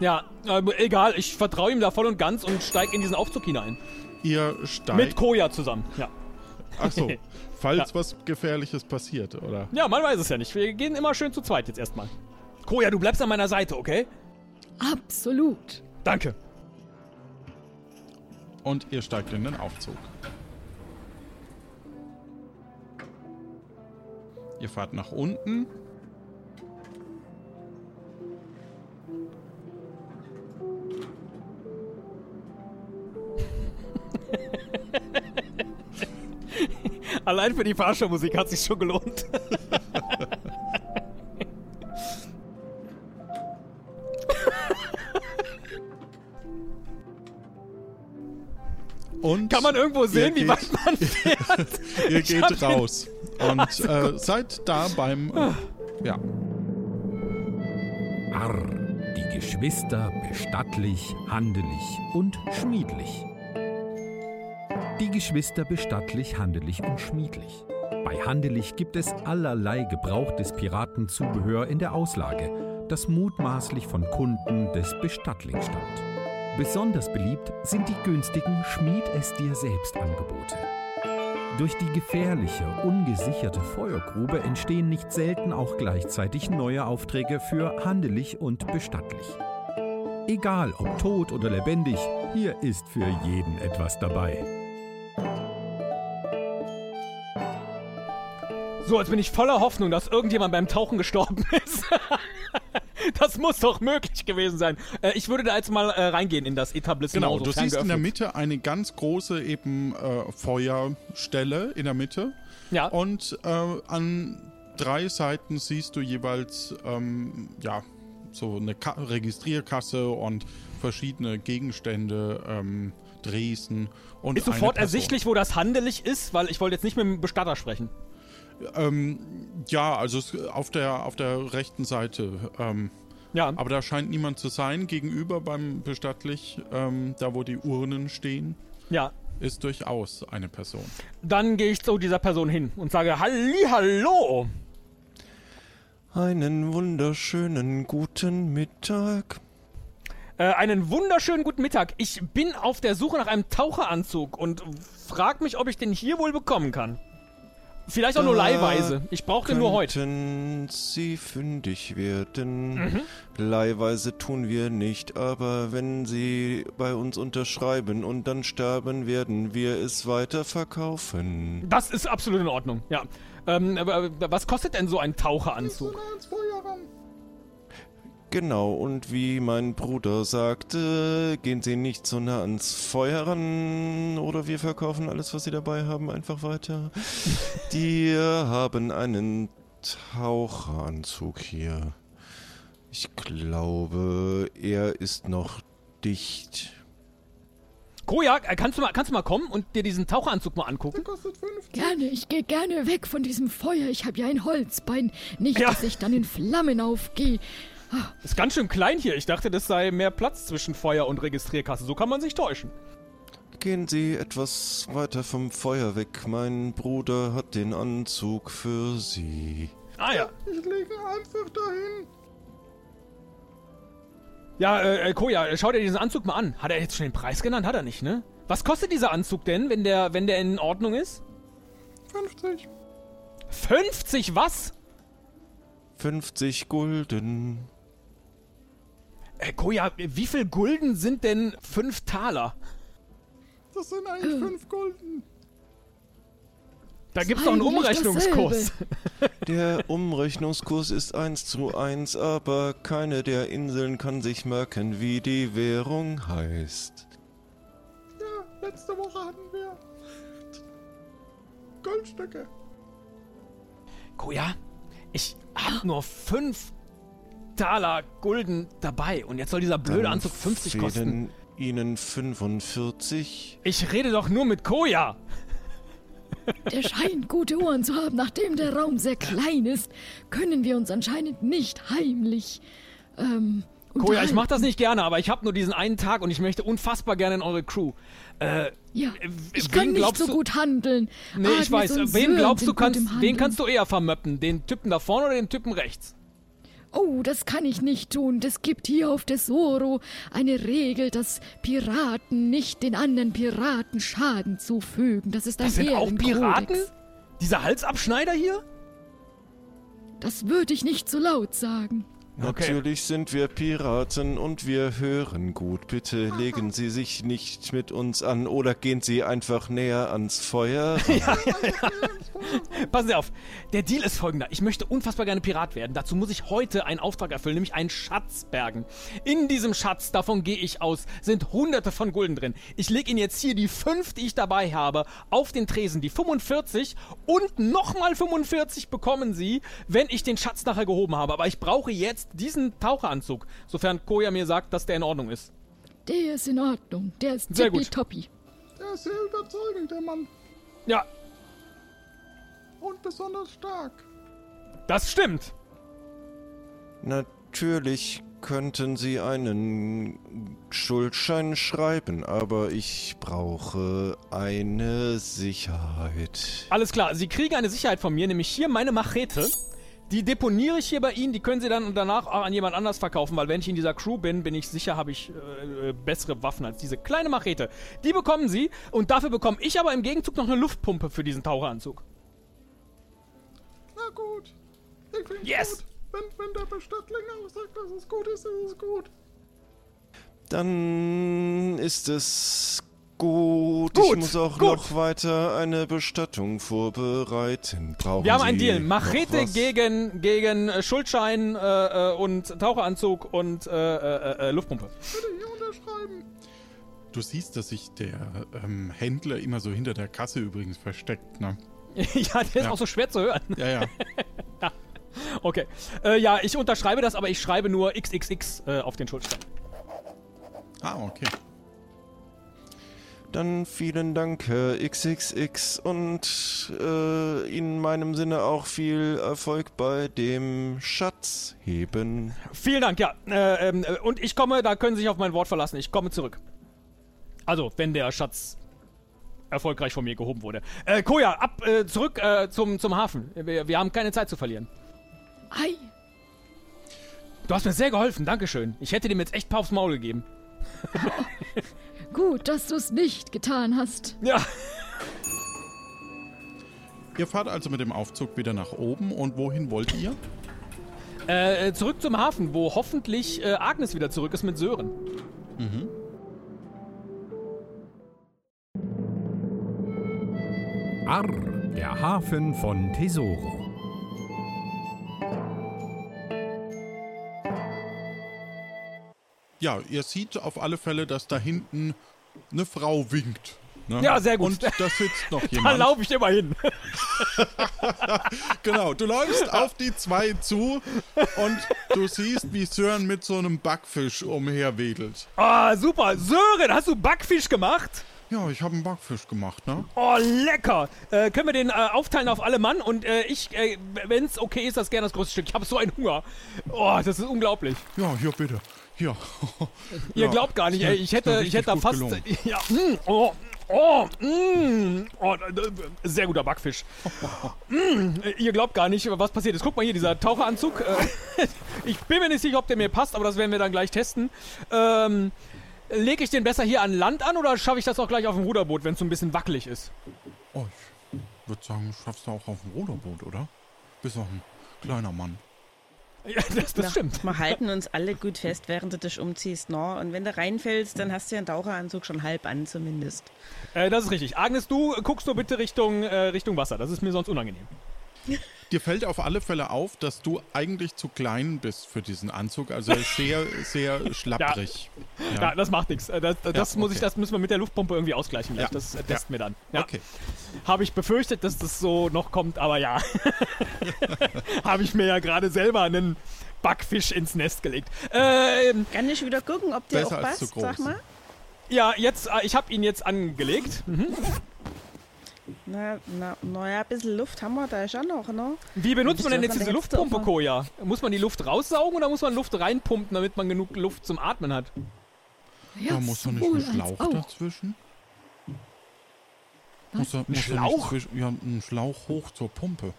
Ja, äh, egal, ich vertraue ihm da voll und ganz und steig in diesen Aufzug hinein. Ihr steigt. Mit Koja zusammen, ja. Achso, (laughs) falls Ja. was Gefährliches passiert, oder? Ja, man weiß es ja nicht. Wir gehen immer schön zu zweit jetzt erstmal. Koja, du bleibst an meiner Seite, okay? Absolut. Danke. Und ihr steigt in den Aufzug. Ihr fahrt nach unten. (laughs) Allein für die Fahrschulmusik hat sich schon gelohnt. Und Kann man irgendwo sehen, ihr wie geht- weit man (laughs) fährt? Ihr geht raus. Und äh, seid da beim. Äh, ja. Arr, die Geschwister bestattlich, handelig und schmiedlich. Die Geschwister bestattlich, handelig und schmiedlich. Bei Handelig gibt es allerlei gebrauchtes Piratenzubehör in der Auslage, das mutmaßlich von Kunden des Bestattlings stammt. Besonders beliebt sind die günstigen Schmied Durch die gefährliche, ungesicherte Feuergrube entstehen nicht selten auch gleichzeitig neue Aufträge für handelig und bestattlich. Egal ob tot oder lebendig, hier ist für jeden etwas dabei. So, jetzt bin ich voller Hoffnung, dass irgendjemand beim Tauchen gestorben (laughs) ist. das muss doch möglich gewesen sein. Äh, ich würde da jetzt mal äh, reingehen in das Etablissement. Genau, du siehst in der geöffnet. Mitte eine ganz große eben äh, Feuerstelle in der Mitte. Ja. Und äh, an drei Seiten siehst du jeweils ähm, ja so eine Ka Registrierkasse und verschiedene Gegenstände, ähm, Dresden und Ist sofort ersichtlich, wo das handelig ist, weil ich wollte jetzt nicht mit dem Bestatter sprechen. Ähm, ja, also auf der auf der rechten Seite. Ähm, Ja, aber da scheint niemand zu sein. Gegenüber beim Bestattlich, ähm, da wo die Urnen stehen, ja. ist durchaus eine Person. Dann gehe ich zu dieser Person hin und sage Halli, hallo. Einen wunderschönen guten Mittag. Äh, einen wunderschönen guten Mittag. Ich bin auf der Suche nach einem Taucheranzug und frag mich, ob ich den hier wohl bekommen kann. Vielleicht auch nur Da leihweise. Ich brauche den nur heute. Sie fündig werden. Mhm. Leihweise tun wir nicht, aber wenn Sie bei uns unterschreiben und dann sterben, werden wir es weiterverkaufen. Das ist absolut in Ordnung, ja. Ähm, aber was kostet denn so ein Taucheranzug? Genau, und wie mein Bruder sagte, gehen Sie nicht so nah ans Feuer ran oder wir verkaufen alles, was Sie dabei haben, einfach weiter. (laughs) Die haben einen Taucheranzug hier. Ich glaube, er ist noch dicht. Koja, äh, kannst du, mal, kannst du mal kommen und dir diesen Taucheranzug mal angucken? Gerne, ich gehe gerne weg von diesem Feuer. Ich habe ja ein Holzbein. Nicht, Ja. dass ich dann in Flammen aufgehe. Ist ganz schön klein hier. Ich dachte, das sei mehr Platz zwischen Feuer und Registrierkasse. So kann man sich täuschen. Gehen Sie etwas weiter vom Feuer weg. Mein Bruder hat den Anzug für Sie. Ah ja. Ich lege einfach dahin. Ja, äh, äh, Koja, schau dir diesen Anzug mal an. Hat er jetzt schon den Preis genannt? Hat er nicht, ne? Was kostet dieser Anzug denn, wenn der, wenn der in Ordnung ist? 50. 50 was? 50 Gulden. Äh, Koja, wie viel Gulden sind denn 5 Taler? Das sind eigentlich 5 Gulden. Da gibt's doch einen Umrechnungskurs. (laughs) (laughs) Der Umrechnungskurs ist 1 zu 1, aber keine der Inseln kann sich merken, wie die Währung heißt. Ja, letzte Woche hatten wir Goldstücke. Koja, ich hab nur 5 Taler Gulden dabei und jetzt soll dieser blöde Dann Anzug 50 kosten. Ihnen 45. Ich rede doch nur mit Koja. Der scheint gute Ohren zu haben. Nachdem der Raum sehr klein ist, können wir uns anscheinend nicht heimlich. Ähm, Koja, ich mach das nicht gerne, aber ich habe nur diesen einen Tag und ich möchte unfassbar gerne in eure Crew. Äh, Ja, ich kann nicht so gut handeln. nee, Agnes ich weiß. Wen glaubst du, kannst, wen kannst du eher vermöppen? Den Typen da vorne oder den Typen rechts? Oh, das kann ich nicht tun. Es gibt hier auf Tesoro eine Regel, dass Piraten nicht den anderen Piraten Schaden zufügen. Das ist ein Das sind auch Piraten? Ehrenkodex. Dieser Halsabschneider hier? Das würde ich nicht so laut sagen. Okay. Natürlich sind wir Piraten und wir hören gut. Bitte legen Sie sich nicht mit uns an oder gehen Sie einfach näher ans Feuer. (laughs) Passen Sie auf. Der Deal ist folgender. Ich möchte unfassbar gerne Pirat werden. Dazu muss ich heute einen Auftrag erfüllen, nämlich einen Schatz bergen. In diesem Schatz, davon gehe ich aus, sind hunderte von Gulden drin. Ich lege Ihnen jetzt hier die fünf, die ich dabei habe, auf den Tresen, die 45 und nochmal 45 bekommen Sie, wenn ich den Schatz nachher gehoben habe. Aber ich brauche jetzt diesen Taucheranzug, sofern Koja mir sagt, dass der in Ordnung ist. Der ist in Ordnung. Der ist Sehr gut. tippitoppi. Der ist sehr überzeugend, der Mann. Ja, Und besonders stark. das stimmt. Natürlich könnten Sie einen Schuldschein schreiben, aber ich brauche eine Sicherheit. Alles klar, Sie kriegen eine Sicherheit von mir, nämlich hier meine Machete. Die deponiere ich hier bei Ihnen, die können Sie dann danach auch an jemand anders verkaufen, weil wenn ich in dieser Crew bin, bin ich sicher, habe ich äh, äh, bessere Waffen als diese kleine Machete. Die bekommen Sie und dafür bekomme ich aber im Gegenzug noch eine Luftpumpe für diesen Taucheranzug. Na gut. Ich find's Yes. gut. Wenn, wenn der Bestattling auch sagt, dass es gut ist, ist es gut. Dann ist es gut. Gut, ich muss auch gut. noch weiter eine Bestattung vorbereiten. Brauchen Wir haben einen Sie Deal. Machete gegen, gegen äh, Schuldschein äh, äh, und Taucheranzug und äh, äh, äh, Luftpumpe. Bitte hier unterschreiben. Du siehst, dass sich der ähm, Händler immer so hinter der Kasse übrigens versteckt, ne? (laughs) ja, der ist Ja. auch so schwer zu hören. Ja, ja. (laughs) Okay. Äh, ja, ich unterschreibe das, aber ich schreibe nur XXX äh, auf den Schuldschein. Ah, okay. Dann vielen Dank, Herr XXX, und äh, in meinem Sinne auch viel Erfolg bei dem Schatzheben. Vielen Dank, ja. Äh, ähm, äh, und ich komme, da können Sie sich auf mein Wort verlassen. Ich komme zurück. Also, wenn der Schatz erfolgreich von mir gehoben wurde. Äh, Koja, ab, äh, zurück äh, zum, zum Hafen. Wir, wir haben keine Zeit zu verlieren. Ei, Du hast mir sehr geholfen, Dankeschön. Ich hätte dem jetzt echt ein paar aufs Maul gegeben. (laughs) gut, dass du es nicht getan hast. Ja. (laughs) Ihr fahrt also mit dem Aufzug wieder nach oben und wohin wollt ihr? Äh, äh, zurück zum Hafen, wo hoffentlich äh, Agnes wieder zurück ist mit Sören. Arr, der Hafen von Tesoro. Ja, ihr seht auf alle Fälle, dass da hinten eine Frau winkt. Ne? Ja, sehr gut. Und da sitzt noch (laughs) Da jemand. laufe ich immer hin. (laughs) Genau, du läufst (laughs) auf die zwei zu und du siehst, wie Sören mit so einem Backfisch umherwedelt. Ah, super. Sören, hast du Backfisch gemacht? Ja, ich habe einen Backfisch gemacht, ne? Oh, lecker. Äh, können wir den äh, aufteilen auf alle Mann? Und äh, ich, äh, wenn es okay ist, das gerne das größte Stück. Ich habe so einen Hunger. Oh, das ist unglaublich. Ja, hier bitte. Hier. (laughs) Ihr Ja, glaubt gar nicht, ey. Ich hätte, ich hätte da fast. gelungen. Ja, mm, oh, oh, mm, oh, sehr guter Backfisch. (laughs) Mm, ihr glaubt gar nicht, was passiert ist. Guck mal hier, dieser Taucheranzug. Äh, (laughs) ich bin mir nicht sicher, ob der mir passt, aber das werden wir dann gleich testen. Ähm, Lege ich den besser hier an Land an oder schaffe ich das auch gleich auf dem Ruderboot, wenn es so ein bisschen wackelig ist? Oh, ich würde sagen, schaffst du auch auf dem Ruderboot, oder? Bist doch ein kleiner Mann. Ja, das, das Na, stimmt. Wir halten uns alle gut fest, während du dich umziehst. No? Und wenn du reinfällst, dann hast du ja einen Taucheranzug schon halb an zumindest. Äh, das ist richtig. Agnes, du guckst nur bitte Richtung, äh, Richtung Wasser. Das ist mir sonst unangenehm. Dir fällt auf alle Fälle auf, dass du eigentlich zu klein bist für diesen Anzug. Also er ist sehr, sehr (laughs) schlapprig. Ja, das macht nichts. Das, das, Ja, muss ich, okay. das müssen wir mit der Luftpumpe irgendwie ausgleichen. Gleich. Ja. Das äh, testen wir dann. Ja. Okay. Habe ich befürchtet, dass das so noch kommt, aber ja. (laughs) Habe ich mir ja gerade selber einen Backfisch ins Nest gelegt. Ähm, Kann ich wieder gucken, ob der auch passt, sag mal. ja, jetzt, äh, ich habe ihn jetzt angelegt. Mhm. Na, na, na ja, ein bisschen Luft haben wir da schon noch, ne? Wie benutzt man denn jetzt diese Luftpumpe, Koja? Muss man die Luft raussaugen oder muss man Luft reinpumpen, damit man genug Luft zum Atmen hat? Ja, Da muss doch nicht sowohl ein als Schlauch auch. dazwischen. Muss da, muss nicht Schlauch? zwisch- Ja, ein Schlauch hoch zur Pumpe.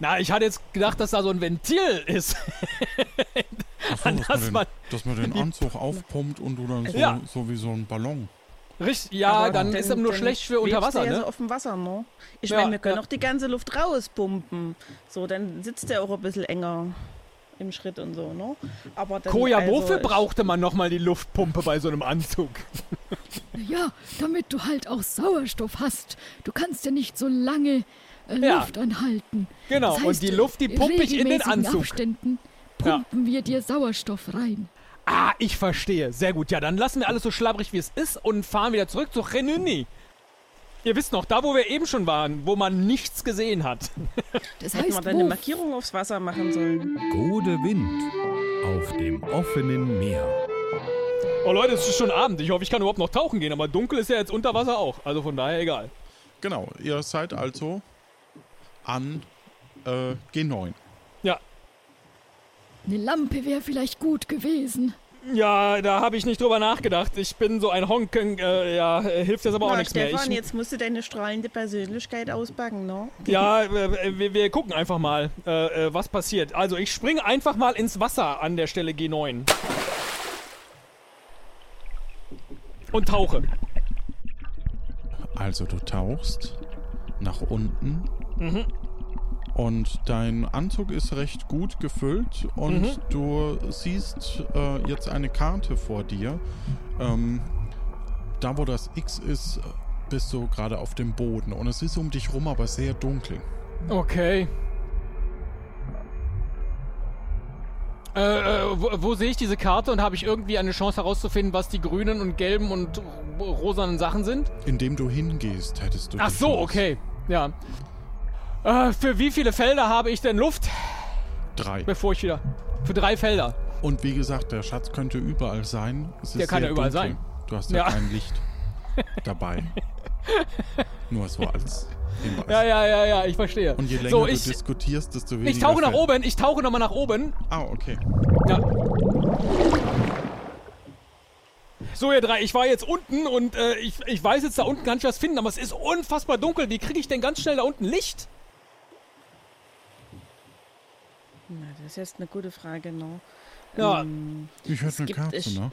Na, ich hatte jetzt gedacht, dass da so ein Ventil ist. Achso, (laughs) An dass, das man den, man- dass man den Anzug aufpumpt und du dann so, Ja. so wie so ein Ballon. Richtig, ja, Aber dann ist er nur schlecht für unter Wasser, ja ne? so auf dem Wasser, ne? Ich Ja, meine, wir können ja. auch die ganze Luft rauspumpen. So, dann sitzt der auch ein bisschen enger im Schritt und so, ne? Aber dann, Koja, also, wofür ich- brauchte man nochmal die Luftpumpe bei so einem Anzug? (laughs) Ja, damit du halt auch Sauerstoff hast. Du kannst ja nicht so lange äh, Ja. Luft anhalten. Genau, Das und heißt, die Luft, die pumpe ich in den Anzug. Abständen Ja. pumpen wir dir Sauerstoff rein. Ah, ich verstehe. Sehr gut. Ja, dann lassen wir alles so schlabbrig, wie es ist und fahren wieder zurück zu Renuni. Ihr wisst noch, da wo wir eben schon waren, wo man nichts gesehen hat. Das heißt, dann eine Markierung aufs Wasser machen sollen. Gode Wind auf dem offenen Meer. Oh Leute, es ist schon Abend. Ich hoffe, ich kann überhaupt noch tauchen gehen, aber dunkel ist ja jetzt unter Wasser auch. Also von daher egal. Genau, ihr seid also an äh, G9. Ja. Eine Lampe wäre vielleicht gut gewesen. Ja, da habe ich nicht drüber nachgedacht. Ich bin so ein Honken, äh, ja, äh, hilft jetzt aber auch Na, nichts mehr. Stefan, jetzt musst du deine strahlende Persönlichkeit auspacken, ne? ja, äh, wir, wir gucken einfach mal, äh, äh, was passiert. Also, ich springe einfach mal ins Wasser an der Stelle G9. Und tauche. Also du tauchst nach unten Mhm. Und dein Anzug ist recht gut gefüllt und Mhm. du siehst äh, jetzt eine Karte vor dir. Ähm, da wo das X ist, bist du gerade auf dem Boden und es ist um dich rum aber sehr dunkel. Okay. Äh, äh, wo, wo sehe ich diese Karte und habe ich irgendwie eine Chance herauszufinden, was die grünen und gelben und rosanen Sachen sind? Indem du hingehst, hättest du Ach so, Chance. okay. Ja. Äh, für wie viele Felder habe ich denn Luft, Drei. bevor ich wieder... Für drei Felder. Und wie gesagt, der Schatz könnte überall sein. Es Der kann ja überall dunkel. sein. Du hast ja, Ja. kein Licht (laughs) dabei. Nur so als Hinweis. Ja, ja, ja, ja, ich verstehe. Und je länger so, du ich, diskutierst, desto weniger. ich tauche nach fällt- oben, ich tauche nochmal nach oben. Ah, okay. Ja. So, ihr drei, ich war jetzt unten und äh, ich, ich weiß jetzt da unten gar nicht was finden, aber es ist unfassbar dunkel. Wie kriege ich denn ganz schnell da unten Licht? Na, das ist jetzt eine gute Frage, ne? Ja. Ähm, Ich hätte eine Kerze, es- ne?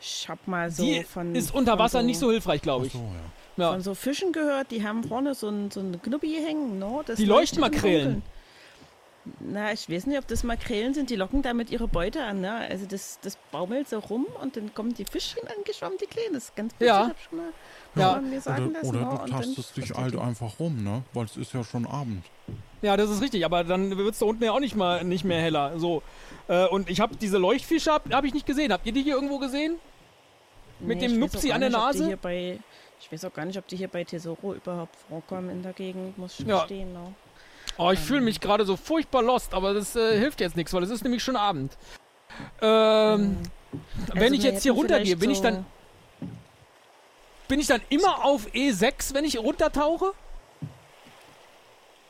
ich hab mal so Die von. ist unter von Wasser so, nicht so hilfreich, glaube ich. so, ja. Ja. Von so Fischen gehört, die haben vorne so ein, so ein Knuppi hängen, ne? Das Die Leuchtmakrelen. Na, ich weiß nicht, ob das Makrelen sind, die locken damit ihre Beute an, ne? Also das, das baumelt so rum und dann kommen die Fischchen angeschwommen, die Kleinen. Das ist ganz witzig, Ja. hab ich schon mal Ja. schon mal mir sagen Oder, lassen. oder ne? du tastest dich halt einfach rum, ne? Weil es ist ja schon Abend. Ja, das ist richtig, aber dann wird es da unten ja auch nicht, mal, nicht mehr heller. So. Äh, und ich habe diese Leuchtfische, habe hab ich nicht gesehen. Habt ihr die hier irgendwo gesehen? Mit dem ich weiß Nupsi auch an gar der nicht, ob die Nase? Hier bei, ich weiß auch gar nicht, ob die hier bei Tesoro überhaupt vorkommen in der Gegend, muss ich Ja. gestehen. Ne? Oh, ich fühle mich gerade so furchtbar lost, aber das äh, hilft jetzt nichts, weil es ist nämlich schon Abend. Ähm, wenn Also ich wir jetzt hier runtergehe, bin ich dann bin ich dann immer auf E6, wenn ich runtertauche?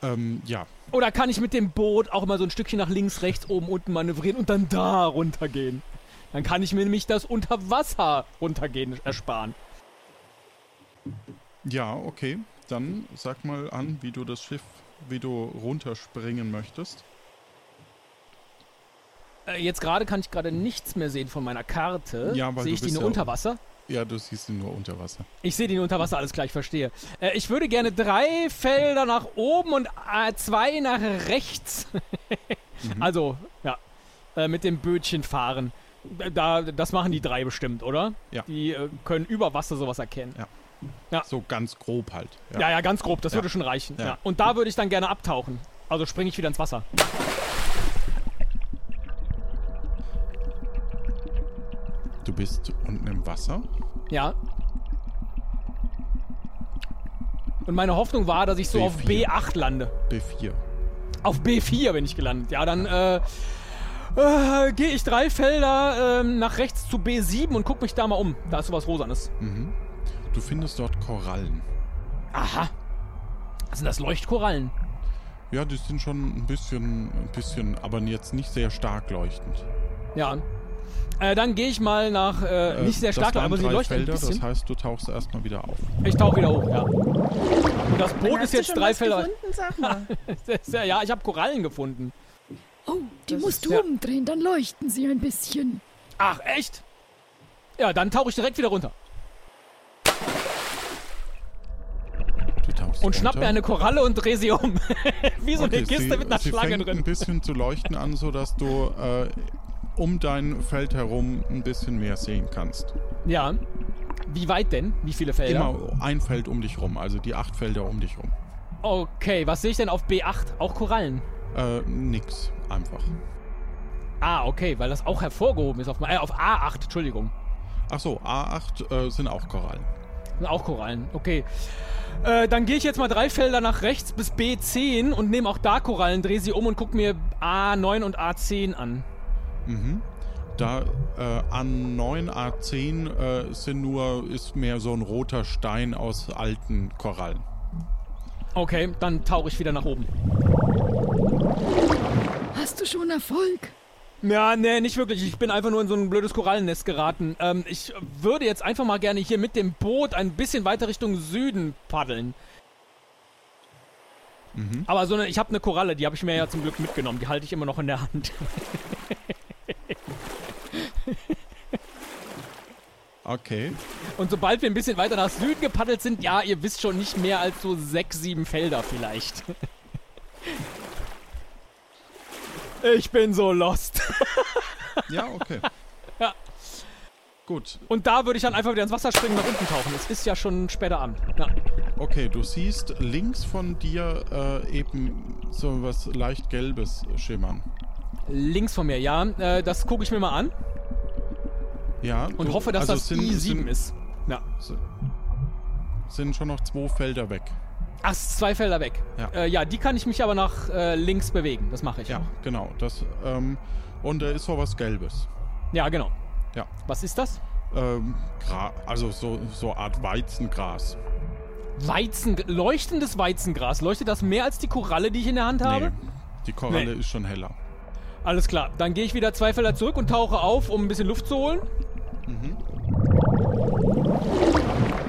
Ähm, ja. Oder kann ich mit dem Boot auch mal so ein Stückchen nach links, rechts, oben, unten manövrieren und dann da runtergehen? Dann kann ich mir nämlich das Unterwasser runtergehen ersparen. Ja, okay. Dann sag mal an, wie du das Schiff, wie du runterspringen möchtest. Äh, jetzt gerade kann ich gerade nichts mehr sehen von meiner Karte. Ja, weil Sehe ich die nur ja- unter Wasser? Ja, du siehst ihn nur unter Wasser. Ich sehe die nur unter Wasser, alles klar, ich verstehe. Äh, ich würde gerne drei Felder nach oben und äh, zwei nach rechts. (laughs) Also, ja, äh, mit dem Bötchen fahren. Äh, Da, das machen die drei bestimmt, oder? Ja. Die äh, können über Wasser sowas erkennen. Ja. So ganz grob halt. Ja, ja, ganz grob, das Ja. würde schon reichen. Ja. Ja. Und da würde ich dann gerne abtauchen. Also springe ich wieder ins Wasser. Du bist unten im Wasser. Ja. Und meine Hoffnung war, dass ich so auf B4. B8 lande. B4. Auf B4 bin ich gelandet. Ja, dann äh, äh, gehe ich drei Felder ähm, nach rechts zu B7 und guck mich da mal um. Da ist sowas Rosanes. Mhm. Du findest dort Korallen. Aha. Sind das Leuchtkorallen? Ja, die sind schon ein bisschen, ein bisschen, aber jetzt nicht sehr stark leuchtend. Ja. Äh, dann gehe ich mal nach, äh, Äh, nicht sehr stark, aber sie drei leuchten Felder, ein bisschen. Das heißt, du tauchst erstmal wieder auf. Ich tauche wieder hoch, ja. Und das Boot ist jetzt drei Felder. Gefunden, sag mal. (laughs) ja, ja, ich habe Korallen gefunden. Oh, die Das musst du ja. umdrehen, dann leuchten sie ein bisschen. Ach, echt? Ja, dann tauche ich direkt wieder runter. Und schnapp mir eine Koralle und dreh sie um. (laughs) Wie so Okay, eine Kiste sie, mit einer sie Schlange fängt drin. ein bisschen zu leuchten an, sodass du äh, um dein Feld herum ein bisschen mehr sehen kannst. Ja. Wie weit denn? Wie viele Felder? Immer ein Feld um dich rum, also die acht Felder um dich rum. Okay, was sehe ich denn auf B8? Auch Korallen? Äh, nix, einfach. Ah, okay, weil das auch hervorgehoben ist auf, äh, auf A8, Entschuldigung. Ach so, A8 äh, sind auch Korallen. Sind auch Korallen, okay. Äh, dann gehe ich jetzt mal drei Felder nach rechts bis B10 und nehme auch da Korallen, drehe sie um und gucke mir A9 und A10 an. Mhm. Da äh, an 9 A10 äh, sind nur, ist mehr so ein roter Stein aus alten Korallen. Okay, dann tauche ich wieder nach oben. Hast du schon Erfolg? Ja, nee, nicht wirklich. Ich bin einfach nur in so ein blödes Korallennest geraten. Ähm, ich würde jetzt einfach mal gerne hier mit dem Boot ein bisschen weiter Richtung Süden paddeln. Mhm. Aber so eine, ich habe eine Koralle, die habe ich mir ja zum Glück mitgenommen. Die halte ich immer noch in der Hand. (laughs) Okay. Und sobald wir ein bisschen weiter nach Süden gepaddelt sind, ja, ihr wisst schon nicht mehr als so sechs, sieben Felder vielleicht. Ich bin so lost. (laughs) Ja, okay. Ja. Gut. Und da würde ich dann einfach wieder ins Wasser springen und nach unten tauchen. Es ist ja schon später Abend. Ja. Okay, du siehst links von dir äh, eben so was leicht Gelbes schimmern. Links von mir, ja. Äh, das gucke ich mir mal an Ja. und du, hoffe, dass also das sind, I7 sind, ist. Ja. Sind schon noch zwei Felder weg. Ach, zwei Felder weg. Ja. Äh, ja, die kann ich mich aber nach äh, links bewegen. Das mache ich. Ja, genau. Das, ähm, und da ist so was Gelbes. ja, genau. Ja. Was ist das? Ähm, Gra also so, so Art Weizengras. Weizen, leuchtendes Weizengras. Leuchtet das mehr als die Koralle, die ich in der Hand habe? Nee, die Koralle Nee. ist schon heller. Alles klar. Dann gehe ich wieder zwei Felder zurück und tauche auf, um ein bisschen Luft zu holen.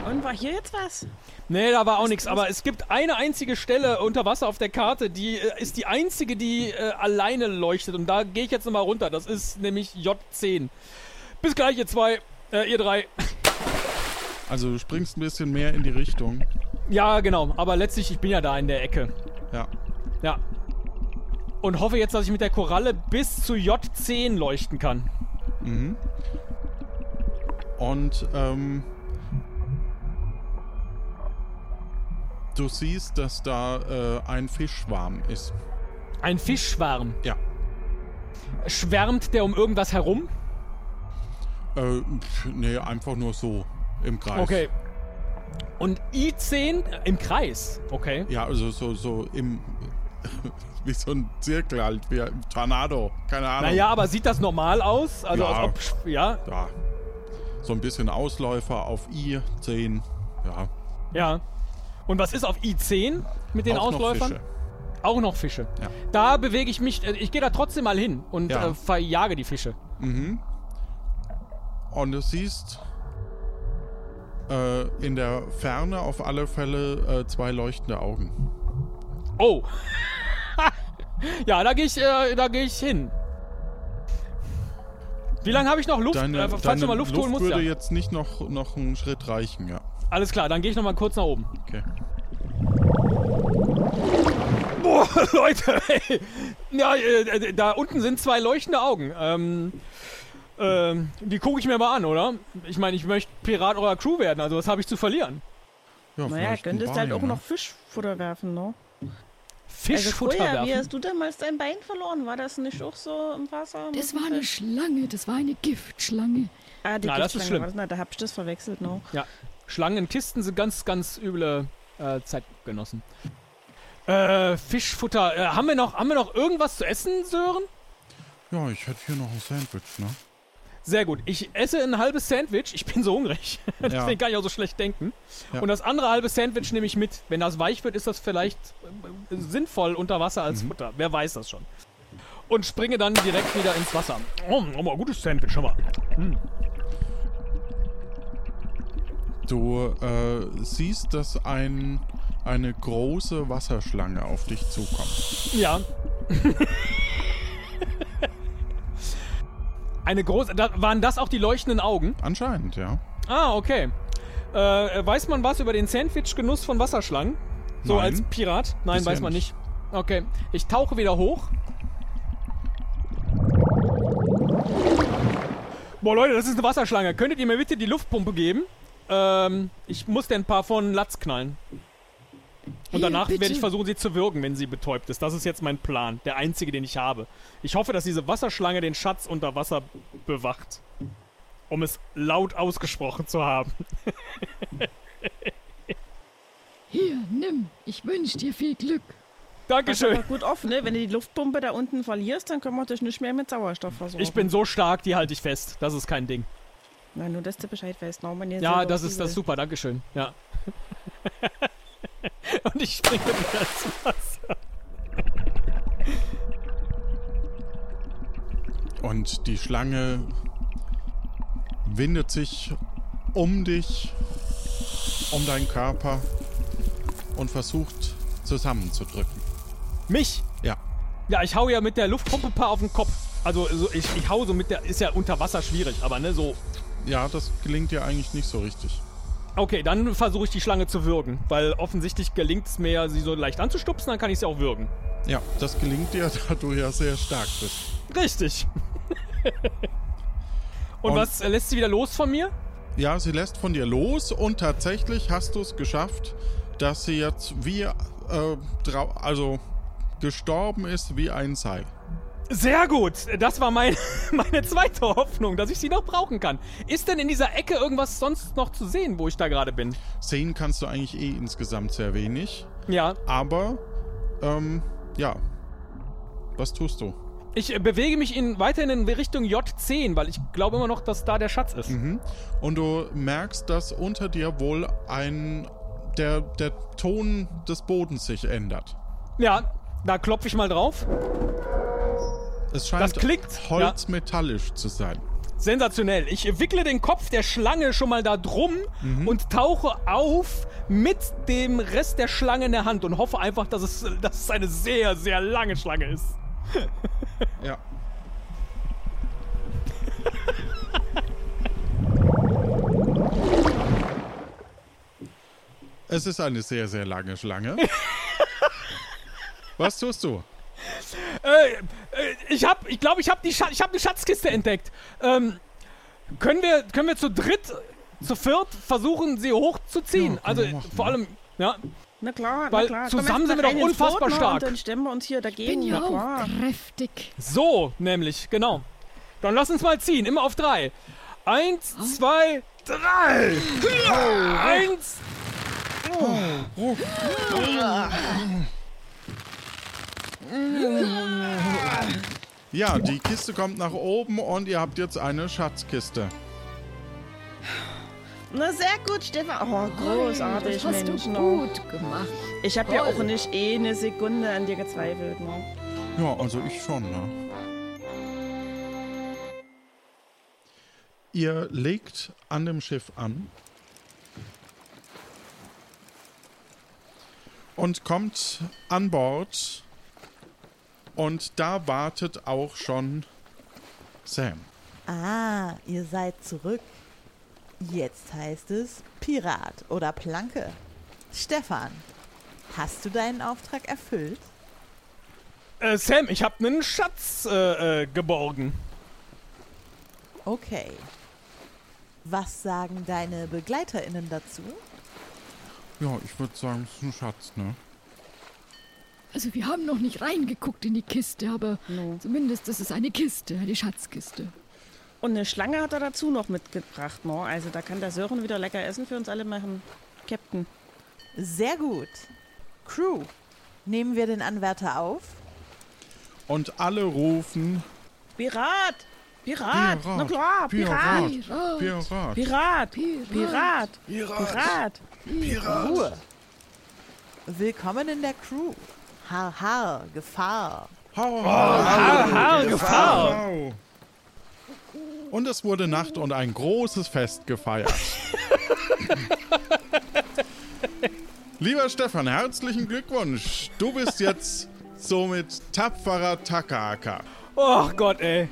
Und war hier jetzt was? Nee, da war auch nichts. Aber es gibt eine einzige Stelle unter Wasser auf der Karte, die äh, ist die einzige, die äh, alleine leuchtet. Und da gehe ich jetzt nochmal runter. Das ist nämlich J10. Bis gleich, ihr zwei. Äh, ihr drei. Also du springst ein bisschen mehr in die Richtung. Ja, genau. Aber letztlich, ich bin ja da in der Ecke. Ja. Ja. Und hoffe jetzt, dass ich mit der Koralle bis zu J10 leuchten kann. Mhm. Und ähm, du siehst, dass da äh, ein Fischschwarm ist. Ein Fischschwarm. Ja. Schwärmt der um irgendwas herum? Äh, nee, einfach nur so im Kreis. Okay. Und I10 im Kreis. Okay. Ja, also so, so im. (laughs) wie so ein Zirkel halt, wie ein Tornado. Keine Ahnung. Naja, aber sieht das normal aus? Also Ja. als ob. Ja, Ja. So ein bisschen Ausläufer auf I10. Ja. ja. Und was ist auf I10 mit den Auch noch Ausläufern? Fische. Auch noch Fische. Ja. Da bewege ich mich. äh, Ich gehe da trotzdem mal hin und Ja. äh, verjage die Fische. Mhm. Und du siehst äh, in der Ferne auf alle Fälle äh, zwei leuchtende Augen. Oh. (laughs) ja, da gehe ich, äh, da gehe ich hin. Wie lange habe ich noch Luft? Deine, äh, falls deine du mal Luft, holen musst, würde ja. jetzt nicht noch, noch einen Schritt reichen, ja. Alles klar, dann gehe ich noch mal kurz nach oben. Okay. Boah, (laughs) Leute, ey. Ja, äh, da unten sind zwei leuchtende Augen. Ähm, ähm, die gucke ich mir mal an, oder? Ich meine, ich möchte Pirat eurer Crew werden, also was habe ich zu verlieren? Ja, Naja, könntest halt Wal, auch ne? noch Fischfutter werfen, ne? Fischfutter also vorher, wie werfen? hast du damals dein Bein verloren? War das nicht auch so im Wasser? Das war eine? Schlange, das war eine Giftschlange. Ah, die Na, das ist Giftschlange schlimm. war das, na, da hab ich das verwechselt, ne? Ja, Schlangen in Kisten sind ganz, ganz üble äh, Zeitgenossen. Äh, Fischfutter. Äh, haben, wir noch, haben wir noch irgendwas zu essen, Sören? Ja, ich hätte hier noch ein Sandwich, ne? Sehr gut. Ich esse ein halbes Sandwich. Ich bin so hungrig. (laughs) Deswegen kann ich auch so schlecht denken. Ja. Und das andere halbe Sandwich nehme ich mit. Wenn das weich wird, ist das vielleicht äh, sinnvoll unter Wasser als Mhm. Futter. Wer weiß das schon. Und springe dann direkt wieder ins Wasser. Oh, aber gutes Sandwich, schon mal. Du äh, siehst, dass ein, eine große Wasserschlange auf dich zukommt. Ja. (laughs) Eine große. Da, waren das auch die leuchtenden Augen? Anscheinend, ja. Ah, okay. Äh, weiß man was über den Sandwich-Genuss von Wasserschlangen? So Nein. als Pirat? Nein, Bisher weiß man nicht. nicht. Okay. Ich tauche wieder hoch. Boah, Leute, das ist eine Wasserschlange. Könntet ihr mir bitte die Luftpumpe geben? Ähm, ich muss dir ein paar von Latz knallen. Und danach werde bitte. ich versuchen, sie zu würgen, wenn sie betäubt ist. Das ist jetzt mein Plan. Der einzige, den ich habe. Ich hoffe, dass diese Wasserschlange den Schatz unter Wasser bewacht. Um es laut ausgesprochen zu haben. (laughs) Hier, nimm. Ich wünsche dir viel Glück. Dankeschön. aber gut auf, ne? Wenn du die Luftpumpe da unten verlierst, dann können wir dich nicht mehr mit Sauerstoff versorgen. Ich bin so stark, die halte ich fest. Das ist kein Ding. Nein, nur dass du Bescheid weißt, ihr Ja, das ist das super, Dankeschön. Ja. (laughs) Und ich springe wieder ins Wasser. Und die Schlange windet sich um dich, um deinen Körper und versucht zusammenzudrücken. Mich? Ja. Ja, ich hau ja mit der Luftpumpe ein paar auf den Kopf. Also so, ich, ich hau so mit der, ist ja unter Wasser schwierig, aber ne, so. Ja, das gelingt dir eigentlich nicht so richtig. Okay, dann versuche ich die Schlange zu würgen, weil offensichtlich gelingt es mir, sie so leicht anzustupsen, dann kann ich sie auch würgen. Ja, das gelingt dir, (laughs) da du ja sehr stark bist. Richtig. (laughs) und, Und- was äh, lässt sie wieder los von mir? Ja, sie lässt von dir los und tatsächlich hast du es geschafft, dass sie jetzt wie, äh, also gestorben ist wie ein Seil. Sehr gut. Das war mein, (laughs) meine zweite Hoffnung, dass ich sie noch brauchen kann. Ist denn in dieser Ecke irgendwas sonst noch zu sehen, wo ich da gerade bin? Sehen kannst du eigentlich eh insgesamt sehr wenig, Ja. aber, ähm, ja. Was tust du? Ich äh, bewege mich in, weiterhin in Richtung J10, weil ich glaube immer noch, dass da der Schatz ist. Und du merkst, dass unter dir wohl ein, der, der Ton des Bodens sich ändert. Ja, da klopfe ich mal drauf. Es scheint Das klingt, holzmetallisch zu sein. Sensationell. Ich wickle den Kopf der Schlange schon mal da drum und tauche auf mit dem Rest der Schlange in der Hand und hoffe einfach, dass es, dass es eine sehr, sehr lange Schlange ist. (laughs) Ja. Es ist eine sehr, sehr lange Schlange. (laughs) Was tust du? Äh, äh, ich hab, ich glaube, ich habe die, Scha ich hab eine Schatzkiste entdeckt. Ähm, können wir, können wir zu dritt, zu viert versuchen, sie hochzuziehen? Ja, also machen, vor allem, ja. Na klar, Weil na klar. zusammen sind wir doch unfassbar ne, stark. Und dann stemmen wir uns hier Bin dagegen. ja na auch klar. kräftig. So, nämlich, genau. Dann lass uns mal ziehen, immer auf drei. Eins, zwei, drei. Eins. Ja, die Kiste kommt nach oben und ihr habt jetzt eine Schatzkiste. Na, sehr gut, Stefan. Oh, großartig, das hast Mensch. du gut gemacht. Ich habe ja auch nicht eh eine Sekunde an dir gezweifelt. Ne? Ja, also ich schon, ne? Ihr legt an dem Schiff an und kommt an Bord und da wartet auch schon Sam. Ah, ihr seid zurück. Jetzt heißt es Pirat oder Planke. Stefan, hast du deinen Auftrag erfüllt? Äh, Sam, ich habe einen Schatz äh, äh, geborgen. Okay. Was sagen deine BegleiterInnen dazu? Ja, ich würde sagen, es ist ein Schatz, ne? Also wir haben noch nicht reingeguckt in die Kiste, aber No. zumindest ist es eine Kiste, eine Schatzkiste. Und eine Schlange hat er dazu noch mitgebracht. Ne? Also da kann der Sören wieder lecker Essen für uns alle machen. Captain. Sehr gut. Crew, nehmen wir den Anwärter auf? Und alle rufen Pirat! Pirat! Pirat, Na klar, Pirat! Pirat, Pirat, Pirat. Pirat! Pirat. Pirat! Ruhe. Willkommen in der Crew. Har, har, Gefahr. Hau, Har, har, Gefahr. Hau. Und es wurde Nacht und ein großes Fest gefeiert. (laughs) Lieber Stefan, herzlichen Glückwunsch. Du bist jetzt somit tapferer Takahaka. Oh Gott, ey.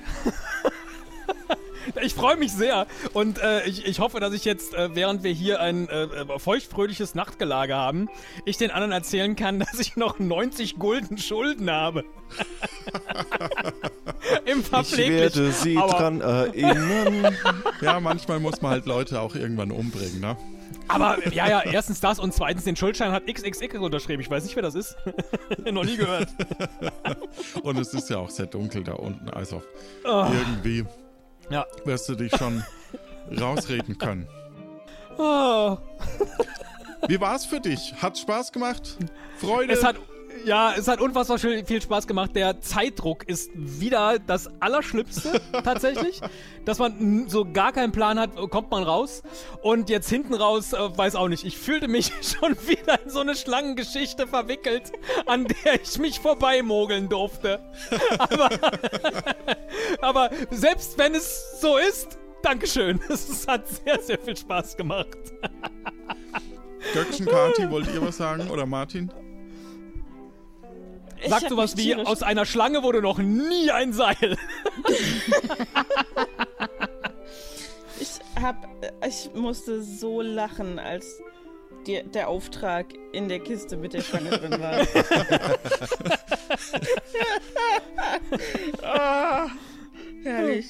Ich freue mich sehr und äh, ich, ich hoffe, dass ich jetzt, äh, während wir hier ein äh, äh, feuchtfröhliches Nachtgelage haben, ich den anderen erzählen kann, (laughs) dass ich noch 90 Gulden Schulden habe. (laughs) Im Ich werde Sie aber, dran erinnern. (laughs) Ja, manchmal muss man halt Leute auch irgendwann umbringen, ne? aber ja, ja, erstens das und zweitens den Schuldschein hat XXX unterschrieben. Ich weiß nicht, wer das ist. noch nie gehört. Und es ist ja auch sehr dunkel da unten, also Oh, irgendwie ja. wirst du dich schon (laughs) rausreden können. Oh. Wie war's für dich? Hat Spaß gemacht? Freude? Es hat Ja, es hat unfassbar viel Spaß gemacht. Der Zeitdruck ist wieder das Allerschlimmste, (laughs) tatsächlich. Dass man so gar keinen Plan hat, kommt man raus. Und jetzt hinten raus, äh, weiß auch nicht. Ich fühlte mich (laughs) schon wieder in so eine Schlangengeschichte verwickelt, an der ich mich vorbeimogeln durfte. (laughs) Aber, aber selbst wenn es so ist, Dankeschön. Es hat sehr, sehr viel Spaß gemacht. Göckchen, Kati, wollt ihr was sagen? Oder Martin? Sagt sowas wie, tierisch- aus einer Schlange wurde noch nie ein Seil. (laughs) Ich hab, ich musste so lachen, als die, der Auftrag in der Kiste mit der Schlange drin war. oh, (laughs) herrlich.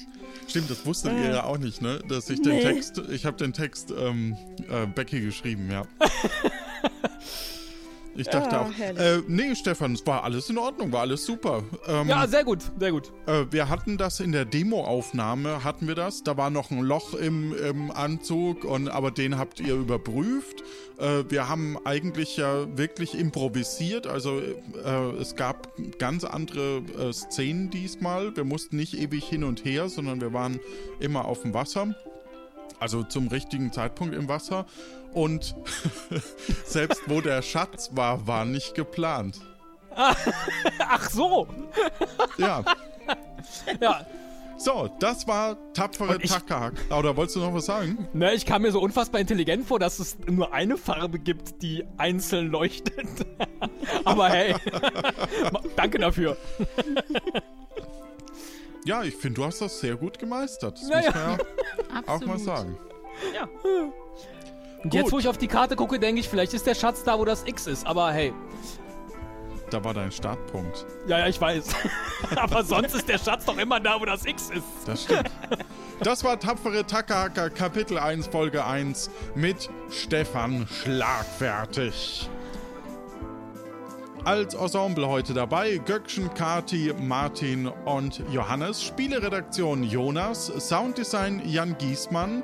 Stimmt, das wusstet ihr ja auch nicht, ne? Dass ich Nee. den Text, ich habe den Text ähm, äh, Becky geschrieben, ja. (laughs) Ich dachte Ah, auch, herrlich. äh, nee, Stefan, es war alles in Ordnung, war alles super. Ähm, Ja, sehr gut, sehr gut. Äh, wir hatten das in der Demoaufnahme, hatten wir das. Da war noch ein Loch im, im Anzug, und, aber den habt ihr überprüft. Äh, wir haben eigentlich ja wirklich improvisiert. Also äh, es gab ganz andere äh, Szenen diesmal. Wir mussten nicht ewig hin und her, sondern wir waren immer auf dem Wasser. Also zum richtigen Zeitpunkt im Wasser. Und (laughs) selbst wo der Schatz war, war nicht geplant. (laughs) Ach so. Ja. Ja, So, das war tapfere Takahak. Oder wolltest du noch was sagen? ne, ich kam mir so unfassbar intelligent vor, dass es nur eine Farbe gibt, die einzeln leuchtet. (laughs) Aber hey, danke dafür. Ja, ich finde, du hast das sehr gut gemeistert. Das Ja, muss man ja auch mal sagen. Ja. Und jetzt, wo ich auf die Karte gucke, denke ich, vielleicht ist der Schatz da, wo das X ist. Aber hey, Da war dein Startpunkt. ja, ja, ich weiß. (laughs) Aber sonst ist der Schatz doch immer da, wo das X ist. Das stimmt. Das war Tapfere Takahaka Kapitel 1 Folge 1 mit Stefan Schlagfertig. Als Ensemble heute dabei Göckchen, Kati, Martin und Johannes. Spieleredaktion Jonas. Sounddesign Jan Giesmann.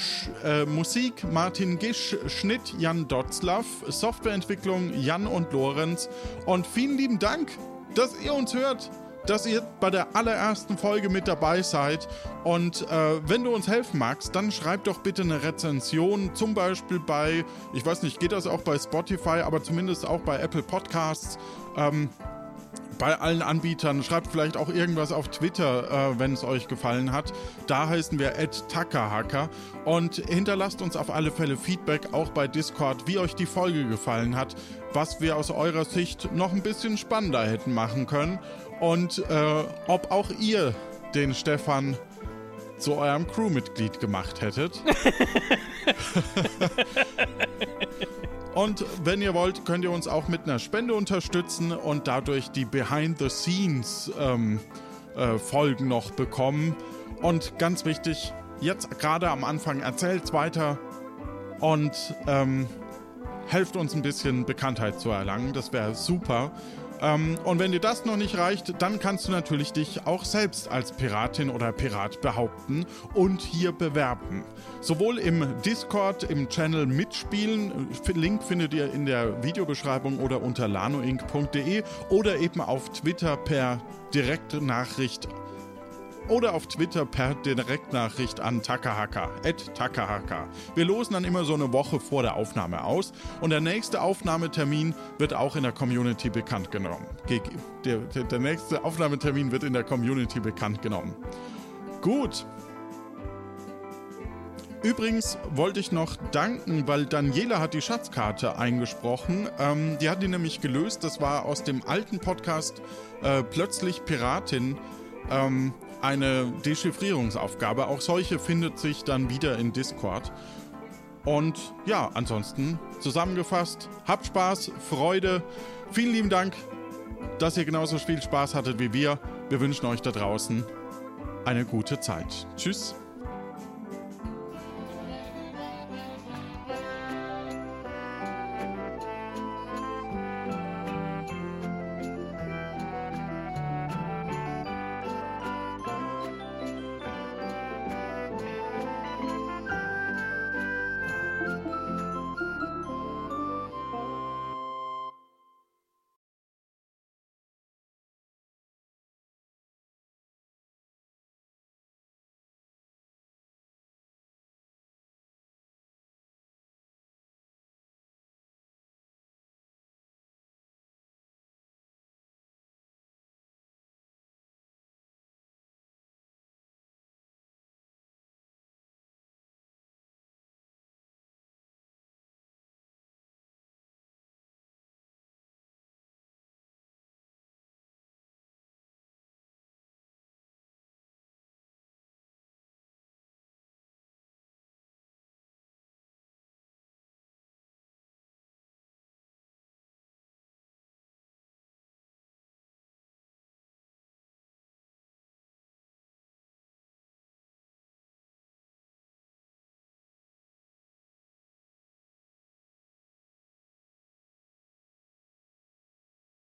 Sch äh, Musik Martin Gisch. Schnitt Jan Dotzlaff. Softwareentwicklung Jan und Lorenz. Und vielen lieben Dank, dass ihr uns hört dass ihr bei der allerersten Folge mit dabei seid. Und äh, wenn du uns helfen magst, dann schreib doch bitte eine Rezension, zum Beispiel bei, ich weiß nicht, geht das auch bei Spotify, aber zumindest auch bei Apple Podcasts. Ähm, bei allen Anbietern. Schreibt vielleicht auch irgendwas auf Twitter, äh, wenn es euch gefallen hat. Da heißen wir @takahaka und hinterlasst uns auf alle Fälle Feedback auch bei Discord, wie euch die Folge gefallen hat, was wir aus eurer Sicht noch ein bisschen spannender hätten machen können und äh, ob auch ihr den Stefan zu eurem Crewmitglied gemacht hättet. (laughs) (laughs) Und wenn ihr wollt, könnt ihr uns auch mit einer Spende unterstützen und dadurch die Behind-the-Scenes-Folgen äh, Folgen noch bekommen. Und ganz wichtig, jetzt gerade am Anfang erzählt weiter und ähm, helft uns ein bisschen Bekanntheit zu erlangen. Das wäre super. Ähm, und wenn dir das noch nicht reicht, dann kannst du natürlich dich auch selbst als Piratin oder Pirat behaupten und hier bewerben. Sowohl im Discord, im Channel mitspielen, äh, Link findet ihr in der Videobeschreibung oder unter lanoinc.de oder eben auf Twitter per Direktnachricht oder auf Twitter per Direktnachricht an Takahaka, at Takahaka. Wir losen dann immer so eine Woche vor der Aufnahme aus und der nächste Aufnahmetermin wird auch in der Community bekannt genommen. Ge- Der, der, der nächste Aufnahmetermin wird in der Community bekannt genommen. Gut. Übrigens wollte ich noch danken, weil Daniela hat die Schatzkarte eingesprochen. Ähm, die hat die nämlich gelöst. Das war aus dem alten Podcast äh, Plötzlich Piratin ähm, eine Dechiffrierungsaufgabe. Auch solche findet sich dann wieder in Discord. Und ja, ansonsten zusammengefasst, habt Spaß, Freude. Vielen lieben Dank, dass ihr genauso viel Spaß hattet wie wir. Wir wünschen euch da draußen eine gute Zeit. Tschüss.